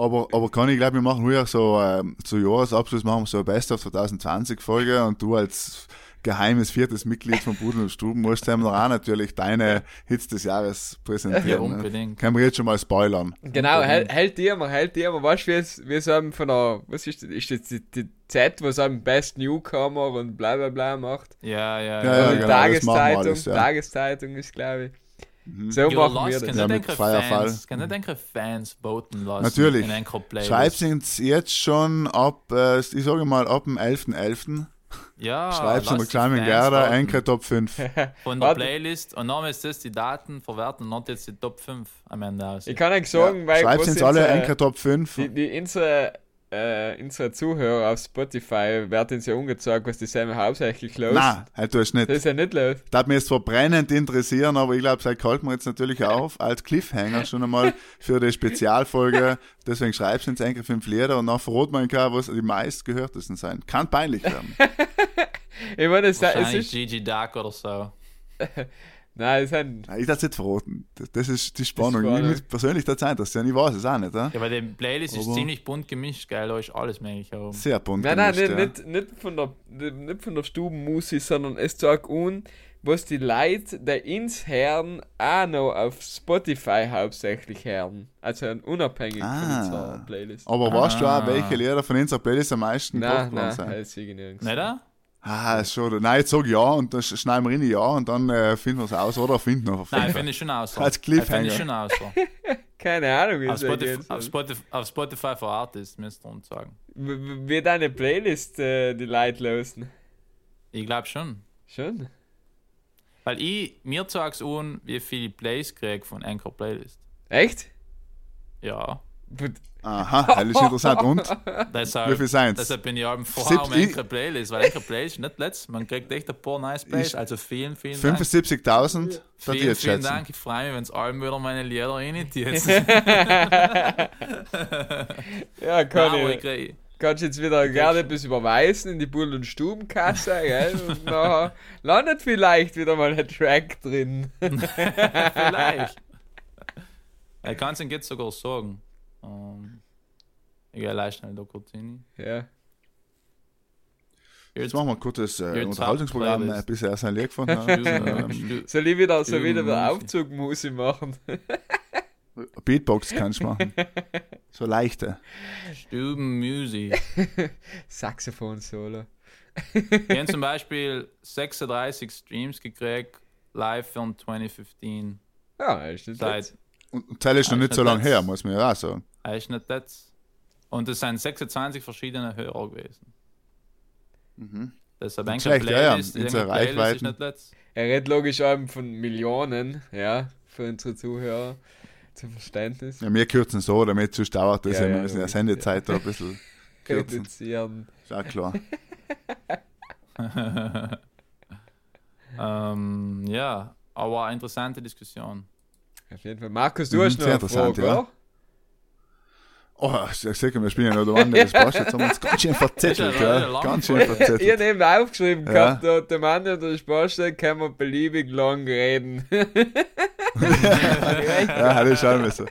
aber, aber kann ich glaube, wir machen heuer so ähm, zu Jahresabschluss machen wir so eine Best of 2020 Folge und du als geheimes viertes Mitglied von Pudel und Stuben musst du auch natürlich deine Hits des Jahres präsentieren. Ja, ne? unbedingt. Können wir jetzt schon mal spoilern. Genau, hält, hält dir mal, hält dir mal, weißt du, wie es, wie es einem von der, was ist das, ist jetzt die, die Z, was einem Best Newcomer und bla bla bla macht? Ja, ja, Ja, ja. ja, genau, das wir Tageszeitung, alles, ja. Tageszeitung ist, glaube ich. Mhm. So You're machen lost, wir kann das. Ja, nicht mit denken freier Fall. Fans, kann nicht denken Fans voten lassen. Natürlich. In Anchor Playlist. Schreibt uns jetzt schon ab, äh, ich sage mal, ab dem 11.11. Ja, Schreibt lass in der die kleinen Gerda, voten Enke Top 5. Von der. Playlist und dann ist das die Daten verwerten und nicht jetzt die Top 5 am Ende aus. Ich kann euch sagen, weil Schreibt was uns alle unsere- Enke Top 5. Die, die unsere, äh, unsere Zuhörer auf Spotify werden uns ja angezeigt, was die Sam hauptsächlich los. Nein, halt du hast nicht. Das ist ja nicht los. Das hat mich jetzt zwar brennend interessieren, aber ich glaube, seit halten wir jetzt natürlich auf als Cliffhanger schon einmal für die Spezialfolge. Deswegen schreibst du uns eigentlich fünf Lieder und dann verrät man gar, was die meistgehörtesten sein. Kann peinlich werden. Ich meine, es, es ist. Gigi Duck oder so. Nein, es sind. Nein, ich darf es nicht verraten. Das, das ist die Spannung. spannend. Ich mich persönlich das ja, ich weiß es auch nicht. Ja? Ja, weil die Playlist ist Aber- ziemlich bunt gemischt, geil, da ist alles mögliche oben. Sehr bunt. Nein, nein, gemischt, nicht, ja. nicht, nicht, von der, nicht von der Stubenmusik, sondern es zeigt an, was die Leute, die ins hören, auch noch auf Spotify hauptsächlich hören. Also unabhängig Ah. von unserer Playlist. Aber weißt du auch, Ah. welche Lieder von unserer Playlist am meisten Nein, nein, sind? das sehe ich nirgends. Nicht da? Ah, schon. Nein, jetzt sag ich ja und dann sch- schneiden wir rein ja und dann äh, finden wir es aus oder finden wir auf jeden Nein, Fall. finde ich schon aus. Als Cliffhanger. Finde ich schon aus. Keine Ahnung, wie Auf es Spotify, geht. auf, Spotify, auf Spotify for Artists, müsst ihr uns sagen. W- Wie deine Playlist äh, die Leute losen. Ich glaube schon. Schon? Weil ich, mir zeigt an, wie viele Plays krieg von Anchor Playlist. Echt? Ja. Aha, das ist interessant. Und? Deshalb, Wie viel sind's? Deshalb bin ich eben vorher um Sieb- Anchor Playlist, weil Anchor Playlist ist nicht letzt. Man kriegt echt ein paar nice Plays. Also vielen, vielen Dank. 75.000, das ich Vielen, jetzt vielen schätzen. Dank. Ich freue mich, wenn es allem wieder meine Lieder reinitiert. Ja, kann Nein, ich ich. Kannst jetzt wieder gerne etwas überweisen in die Bull- und Stubenkasse, gell? Und nachher landet vielleicht wieder mal ein Track drin. vielleicht. Ich kann es Ihnen jetzt sogar sagen. Ähm, ich gehe leicht schnell da kurz hin. Ja. Jetzt machen wir ein kurzes äh, Unterhaltungsprogramm, äh, bis er sein Lied gefunden hat. ähm, Soll ich wieder, soll ich wieder Stubenmusik. Aufzugmusik machen? Beatbox kannst du machen. So leichte. Stubenmusik. Saxophon-Solo. Wir haben zum Beispiel 36 Streams gekriegt, live von 2015. Ja, ist nicht Seit. Und Zell ist noch Ah, nicht so lange her, muss man ja auch sagen. Er ist nicht das. Und es sind 26 verschiedene Hörer gewesen. Deshalb Nicht Anchor schlecht, ja, ja. Playlist, so Playlist ist. Er redet logisch eben von Millionen, ja, für unsere Zuhörer. Zum Verständnis. Ja, wir kürzen so, damit sonst dauert das Ja, ja, wir ja, müssen ja Sendezeit da ein bisschen kürzen. Reduzieren. Ist auch klar. Ähm, ja, aber eine interessante Diskussion. Auf jeden Fall. Markus, du Mhm, hast noch sehr eine interessant, Frage, ja. oder? Oh, ich sag, wir spielen ja noch der andere Spaß. Jetzt haben wir uns ganz schön verzettelt, ja ja. Ganz schön Folge. Ich verzettelt. habe eben aufgeschrieben Ja. gehabt, da, der Mann und der Spaß kann man beliebig lang reden. Ja, das ist schon besser.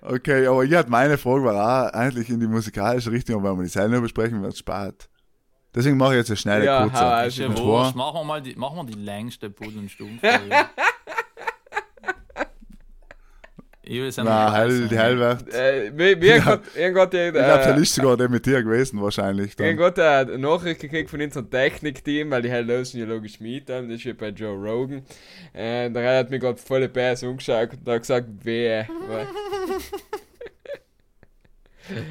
Okay, aber ich hatte meine Frage war auch eigentlich in die musikalische Richtung, aber wenn wir die Seile besprechen, wird es spät. Deswegen mache ich jetzt eine schnelle Ja, kurze. ja zwar, Machen wir mal die, machen wir die längste Pudel- und Stubenfolge. Ich will es ja Na, noch hell, die hell wird. Äh, mir, mir Ja. hat irgendwann Ich glaube, der äh, ist sogar der mit dir gewesen, wahrscheinlich. Dann. irgendwann eine Nachricht gekriegt von unserem Technikteam, weil die halt lösen ja logisch mit haben, das ist ja bei Joe Rogan. Äh, der hat mich gerade volle Bass umgeschaut und hat gesagt, wehe. Weil,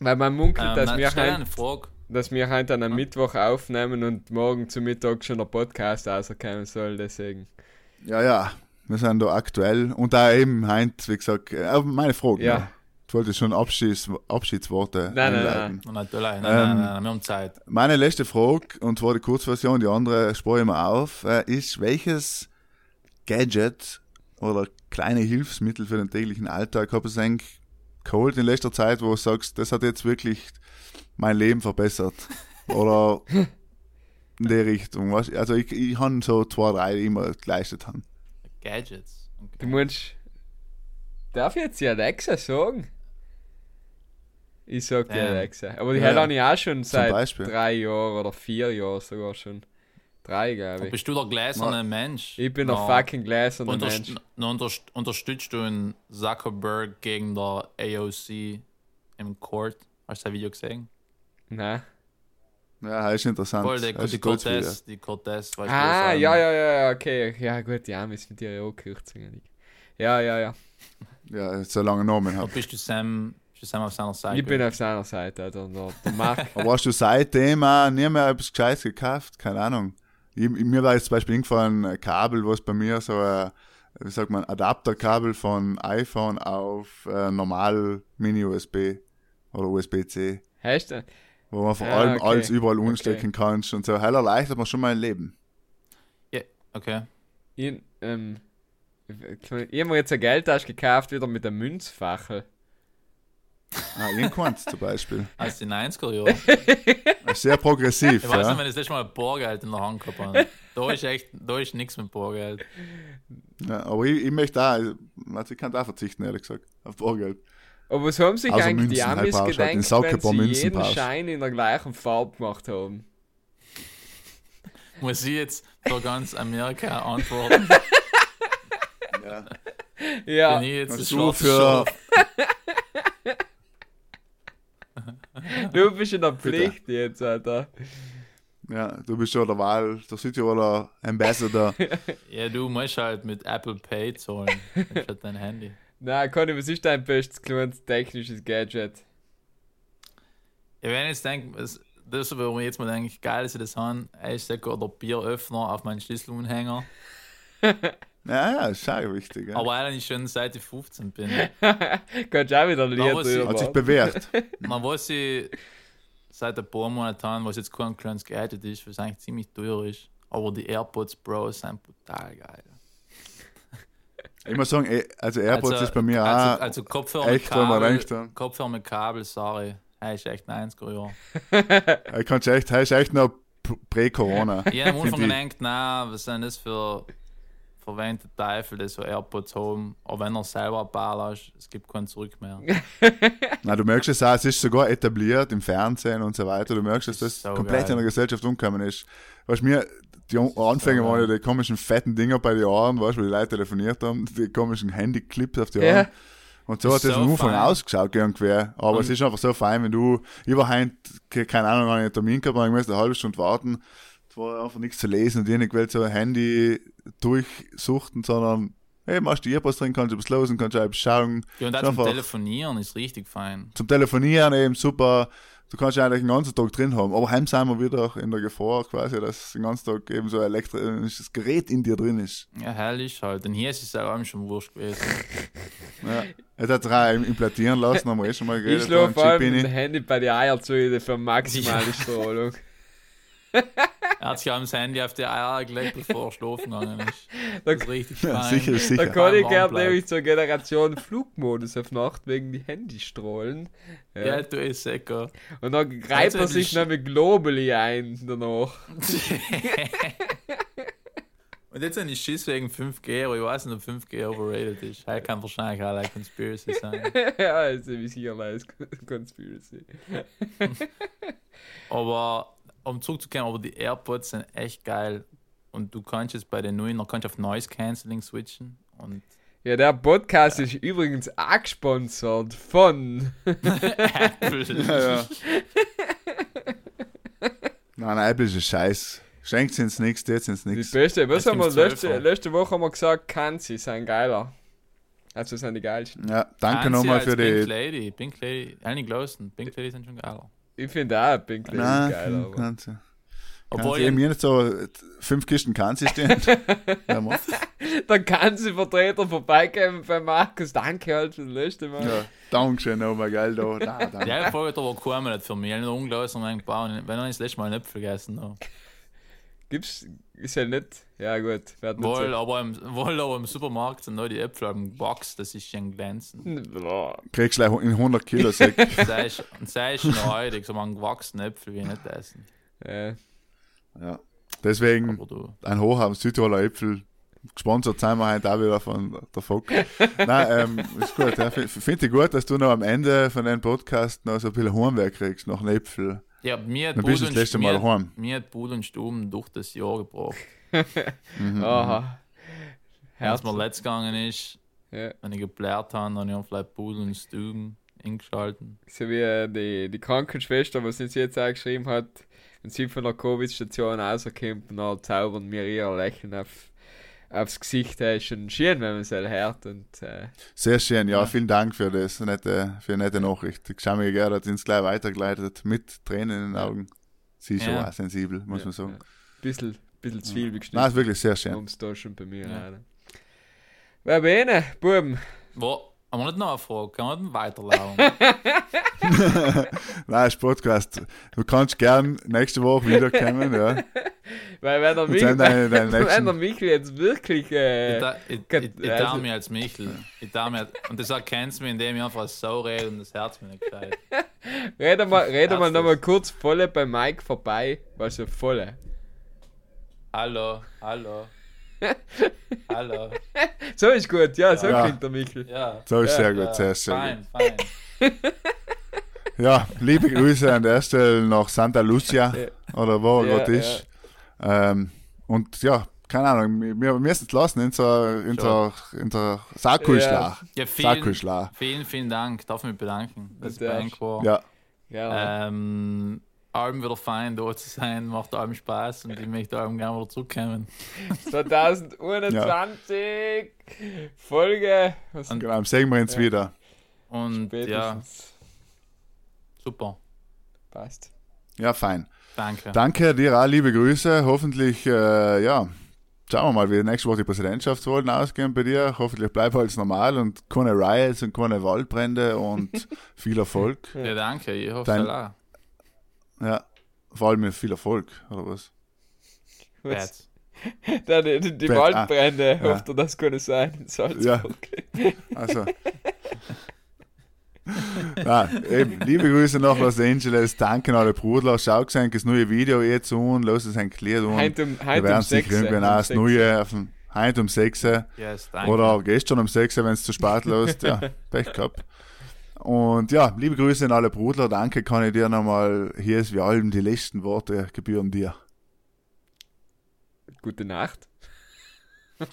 weil man munkelt, Ähm, dass, nein, wir heim, eine Frage. dass wir heute an einem Mittwoch aufnehmen und morgen zum Mittag schon der Podcast rauskommen soll, deswegen. Ja, ja, wir sind da aktuell. Und da eben, Heinz, wie gesagt, äh, meine Frage. Ja. noch. Du wolltest schon Abschieds Nein, Abschiedsworte nein, einleiten. Na, Natürlich, nein, Ähm, nein, nein, nein, wir haben Zeit. Meine letzte Frage, und zwar die Kurzversion, die andere spare ich mir auf, äh, ist, welches Gadget oder kleine Hilfsmittel für den täglichen Alltag habe ich eigentlich geholt in letzter Zeit, wo du sagst, das hat jetzt wirklich mein Leben verbessert? Oder in die Richtung. Was? Also ich, ich habe so zwei, drei, die immer geleistet haben. Gadgets. Du Okay. musst. Darf ich jetzt die Alexa sagen? Ich sag die Ja. Alexa. Aber die Ja, hätte ja. ich auch schon seit drei Jahren oder vier Jahren sogar schon. Drei, glaube ich. Bist du der gläserne Mensch? Ich bin der Na, fucking gläserne unterst Mensch. na, unterst unterstützt du einen Zuckerberg gegen der AOC im Court? Hast du das Video gesehen? Nein. Ja, das ist interessant. Voll, ist die. Cortez, die Cortez, weißt Ah, ja, ja, ja, ja, okay. Ja, gut, ja, wir sind ja auch Kürzungen. Ja, ja, ja. Ja, so lange Namen hat. bist du Sam, bist du Sam auf seiner Seite? Ich bin auf seiner Seite, der, der, der Mark. Aber hast du seitdem auch nie mehr etwas Gescheites gekauft? Keine Ahnung. Ich, mir war jetzt zum Beispiel ein Kabel, was bei mir so ein, wie sagt man, Adapterkabel von iPhone auf äh, normal Mini-USB oder USB-C, Hast du? Wo man vor Ja, allem okay. alles überall Okay. umstecken kannst und so. Hell erleichtert man schon mein Leben. Ja, okay. Ich, ähm, ich habe mir jetzt eine Geldtasche gekauft, wieder mit einem Münzfachel. Ah, irgendwanns zum Beispiel. Aus den 90er Jahren. Das ist sehr progressiv. Ich weiß nicht, ja. wenn ich das letzte Mal Bargeld in der Hand gehabt habe. Da ist echt, da ist nichts mit Bargeld. Ja, aber ich, ich möchte auch, also ich kann da verzichten, ehrlich gesagt, auf Bargeld. Aber was haben sich Also eigentlich die Münzen, halt Amis halt gedacht, wenn sie Münzen jeden brauchst. Schein in der gleichen Farbe gemacht haben? Muss ich jetzt für ganz Amerika antworten? Ja. Ja, Bin ich jetzt schwarze für, du bist in der Pflicht jetzt, Alter. ja, du bist schon der Wahl, der Südtiroler Ambassador. Ja, du musst halt mit Apple Pay zahlen. anstatt dein Handy. Na, Conny, was ist dein bestes kleines technisches Gadget? Ja, wenn ich jetzt denke, das, das, wo ich jetzt mal denke, geil, dass ich das habe, ist der Bieröffner auf meinen Schlüsselanhänger. Ja, ja, ist schon wichtig. Ja. Aber eigentlich schon seit ich 15 bin. Kannst du auch wieder ein Hat sich bewährt. Man was ich seit ein paar Monaten was jetzt kein kleines Gadget ist, was eigentlich ziemlich teuer ist. Aber die AirPods Pro sind brutal geil. Ich muss sagen, eh, also AirPods ist bei mir also, auch also Kopfhörer echt, mit Kabel, ja. Kopfhörer mit Kabel, sorry. Er ist echt 90er Jahre. Ich kann's echt, das ist echt noch prä-Corona. Ich habe am Anfang gedacht, na, was sind das für verwendete Teufel, die so AirPods haben. Aber wenn er selber ein paar hast, es gibt kein Zurück mehr. Na, du merkst es auch, es ist sogar etabliert im Fernsehen und so weiter. Du merkst, dass Das so komplett geil. in der Gesellschaft umgekommen ist. Du, mir, die Anfänge waren ja die komischen fetten Dinger bei den Ohren, weißt du, wo die Leute telefoniert haben, die komischen Handyclips auf die. Ohren. Und so Das hat das am so Anfang ausgeschaut, irgendwer. Aber Und- es ist einfach so fein, wenn du über heint, ke- keine Ahnung, einen Termin gehabt ich musste eine halbe Stunde warten. Es war einfach nichts zu lesen und ich nicht will so ein Handy durchsuchten, sondern hey, machst du Earpods drin, kannst du etwas losen, kannst du etwas schauen. Ja, und auch zum Telefonieren ist richtig fein. zum Telefonieren eben super. Du kannst ja eigentlich den ganzen Tag drin haben. Aber heim sind wir wieder in der Gefahr quasi, dass den ganzen Tag eben so ein elektrisches Gerät in dir drin ist. Ja, herrlich halt. Und hier ist es auch schon wurscht gewesen. Ja. Es hat sich auch implantieren lassen, haben wir eh schon mal Ich geredet. schlafe beim vor allem mit dem. Handy bei den Eierzähnen für maximale Strahlung. Er hat sich das Handy auf die Eier gelegt, bevor er schlafen gegangen ist. Das ist richtig fein. Ja, sicher, Da sicher. kann ich warm gerne bleibt. nämlich zur Generation Flugmodus auf Nacht wegen die Handystrahlen. Ja. Ja, du ist sicher. Und dann greift er sich mit Globally ein danach. Und jetzt habe ich Schiss wegen 5G, aber ich weiß nicht, ob 5G overrated ist. Er kann wahrscheinlich auch like Conspiracy sein. ja, also wie sicher weiß Conspiracy. Aber um zurückzukommen, aber die AirPods sind echt geil. Und du kannst jetzt bei den neuen, da kannst du auf Noise Cancelling switchen. Und Ja, der Podcast ist übrigens auch gesponsert von. Apple. Ja, ja. Nein, nein, Apple ist ein Scheiß. Schenkt ins nichts, jetzt ins Die nichts. beste, was haben wir letzte, letzte Woche haben wir gesagt, Kanzi sind geiler. Also sind die geilsten. Ja, danke nochmal für Pink die. Lady. Pink Lady. Annie Glowson. Pink Lady sind schon geiler. Ich finde auch Pink Lady Nein, geiler. Aber. kannst du. Obwohl, Kannst du mir nicht so fünf Kisten Kanzi stehen? ja. Dann kann sie Vertreter vorbeikommen bei Markus. Danke halt für das letzte Mal. ja, Dankeschön nochmal, gell? Da. Nein, danke. Ja, ich frage aber kaum nicht für mich. Ich habe nicht unglaublich. Wenn er das letzte Mal Äpfel gegessen hat. Gibt's, ist ja nicht. Ja, gut. Wohl, aber im, wohl, aber im Supermarkt sind noch die Äpfel am Box, das ist schon glänzend. Kriegst gleich in 100 Kilo Säck. Sei noch heute, so einen gewachsenen Äpfel wie ich nicht essen. Ja. ja. Deswegen du. ein Hoch am Südtiroler Äpfel. Gesponsert sind wir heute auch wieder von der Fock. Nein, ähm, ist gut. Ja. Finde ich gut, dass du noch am Ende von deinem Podcast noch so ein bisschen Heimwerk kriegst, noch einen Äpfel. Ja, mir hat Dann bist du Bud das und- letzte mir Mal hat- heim. Mir hat Bud und Stuben durch das Jahr gebracht. Aha. Wenn es mir Herzlich. letzt gegangen ist, Ja. wenn ich geblärt habe, dann habe ich vielleicht Bud und Stuben eingeschalten. So wie äh, die, die Krankenschwester, was uns jetzt auch geschrieben hat, wenn sie von der Covid-Station rauskommt, dann zaubern mir ihr Lächeln auf, aufs Gesicht. Ist schon schön, wenn man es hört. Und, äh, Sehr schön, ja, vielen Dank für das nette, für eine nette Nachricht. Ich schaue mir gerne, hat uns gleich weitergeleitet, mit Tränen in den Augen. Sie ist schon Ja. auch sensibel, muss ja, man sagen. Ja. Bisschen, bisschen zu viel Nein, geschnitten. ist wirklich sehr schön. Um es da schon bei mir Ja. Wer bene, Buben? Wo, aber nicht noch eine Frage, kann man weiterlaufen? Nein, ist Podcast. Du kannst gern nächste Woche wiederkommen, ja. Weil wenn der, Michel, deine- deine wenn der Michel jetzt wirklich. ich Äh, da- ich, ich, ich, Also- darf mich als Michel. Ich darf mich, und das erkennst du mich, indem ich einfach so rede und das Herz mir nicht gescheit. rede mal, rede mal nochmal kurz volle bei Mike vorbei. Also volle. Hallo, hallo. Hallo. So ist gut, ja, so Ja. klingt der Michel. Ja. So ist Ja, sehr gut, ja, sehr, sehr gut. fein, fein. Ja, liebe Grüße an der Stelle nach Santa Lucia oder wo er Ja, gerade ist. Ähm, und ja, keine Ahnung, wir, wir müssen es lassen in der, in der, in der Sakuschlag. Ja, vielen, vielen, vielen Dank. Darf mich bedanken, ich Du bei darfst. Enk war. Ja, Ja, Ähm, allem wieder fein, da zu sein, macht allem Spaß und ich möchte allem gerne wieder zurückkommen. 2021 Folge. Was Und- genau, sehen wir uns Ja. wieder. Und ja, spätestens. super. Passt. Ja, fein. Danke. Danke dir auch, liebe Grüße. Hoffentlich, äh, ja, schauen wir mal, wie nächste Woche die Präsidentschaftswahlen ausgehen bei dir. Hoffentlich bleibt alles normal und keine Riots und keine Waldbrände und viel Erfolg. Ja, danke. Ich hoffe, Dein- auch. Ja, vor allem mit viel Erfolg, oder was? Was? Da, die, die, die Bett, Waldbrände, ah, ja. hofft ihr, das könnte sein in Salzburg. Also. ja, eben, liebe Grüße nach Los Angeles. Danke an alle Brudler. Schau gesehen, das neue Video jetzt an. Lass es ein Glied an. Heint um, Wir heint werden um sicher 6. irgendwann auch das Neue auf dem Heint um 6 Yes, oder gestern um 6 wenn es zu spät lässt. Ja, Pech gehabt. Und ja, liebe Grüße an alle Brudler. Danke, kann ich dir nochmal, hier ist wie allem die letzten Worte gebühren dir. Gute Nacht.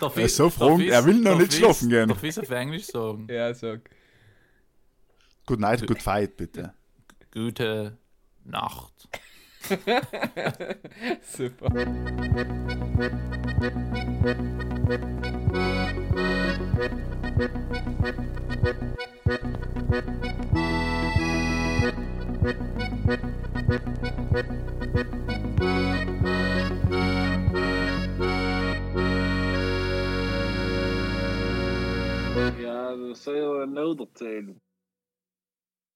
Darf Er ist so froh, er will noch nicht schlafen gehen. Darf ich es auf Englisch sagen? Ja, sag. Good night, good fight, bitte. Gute Nacht. Super. Ja, dat is heel nodig,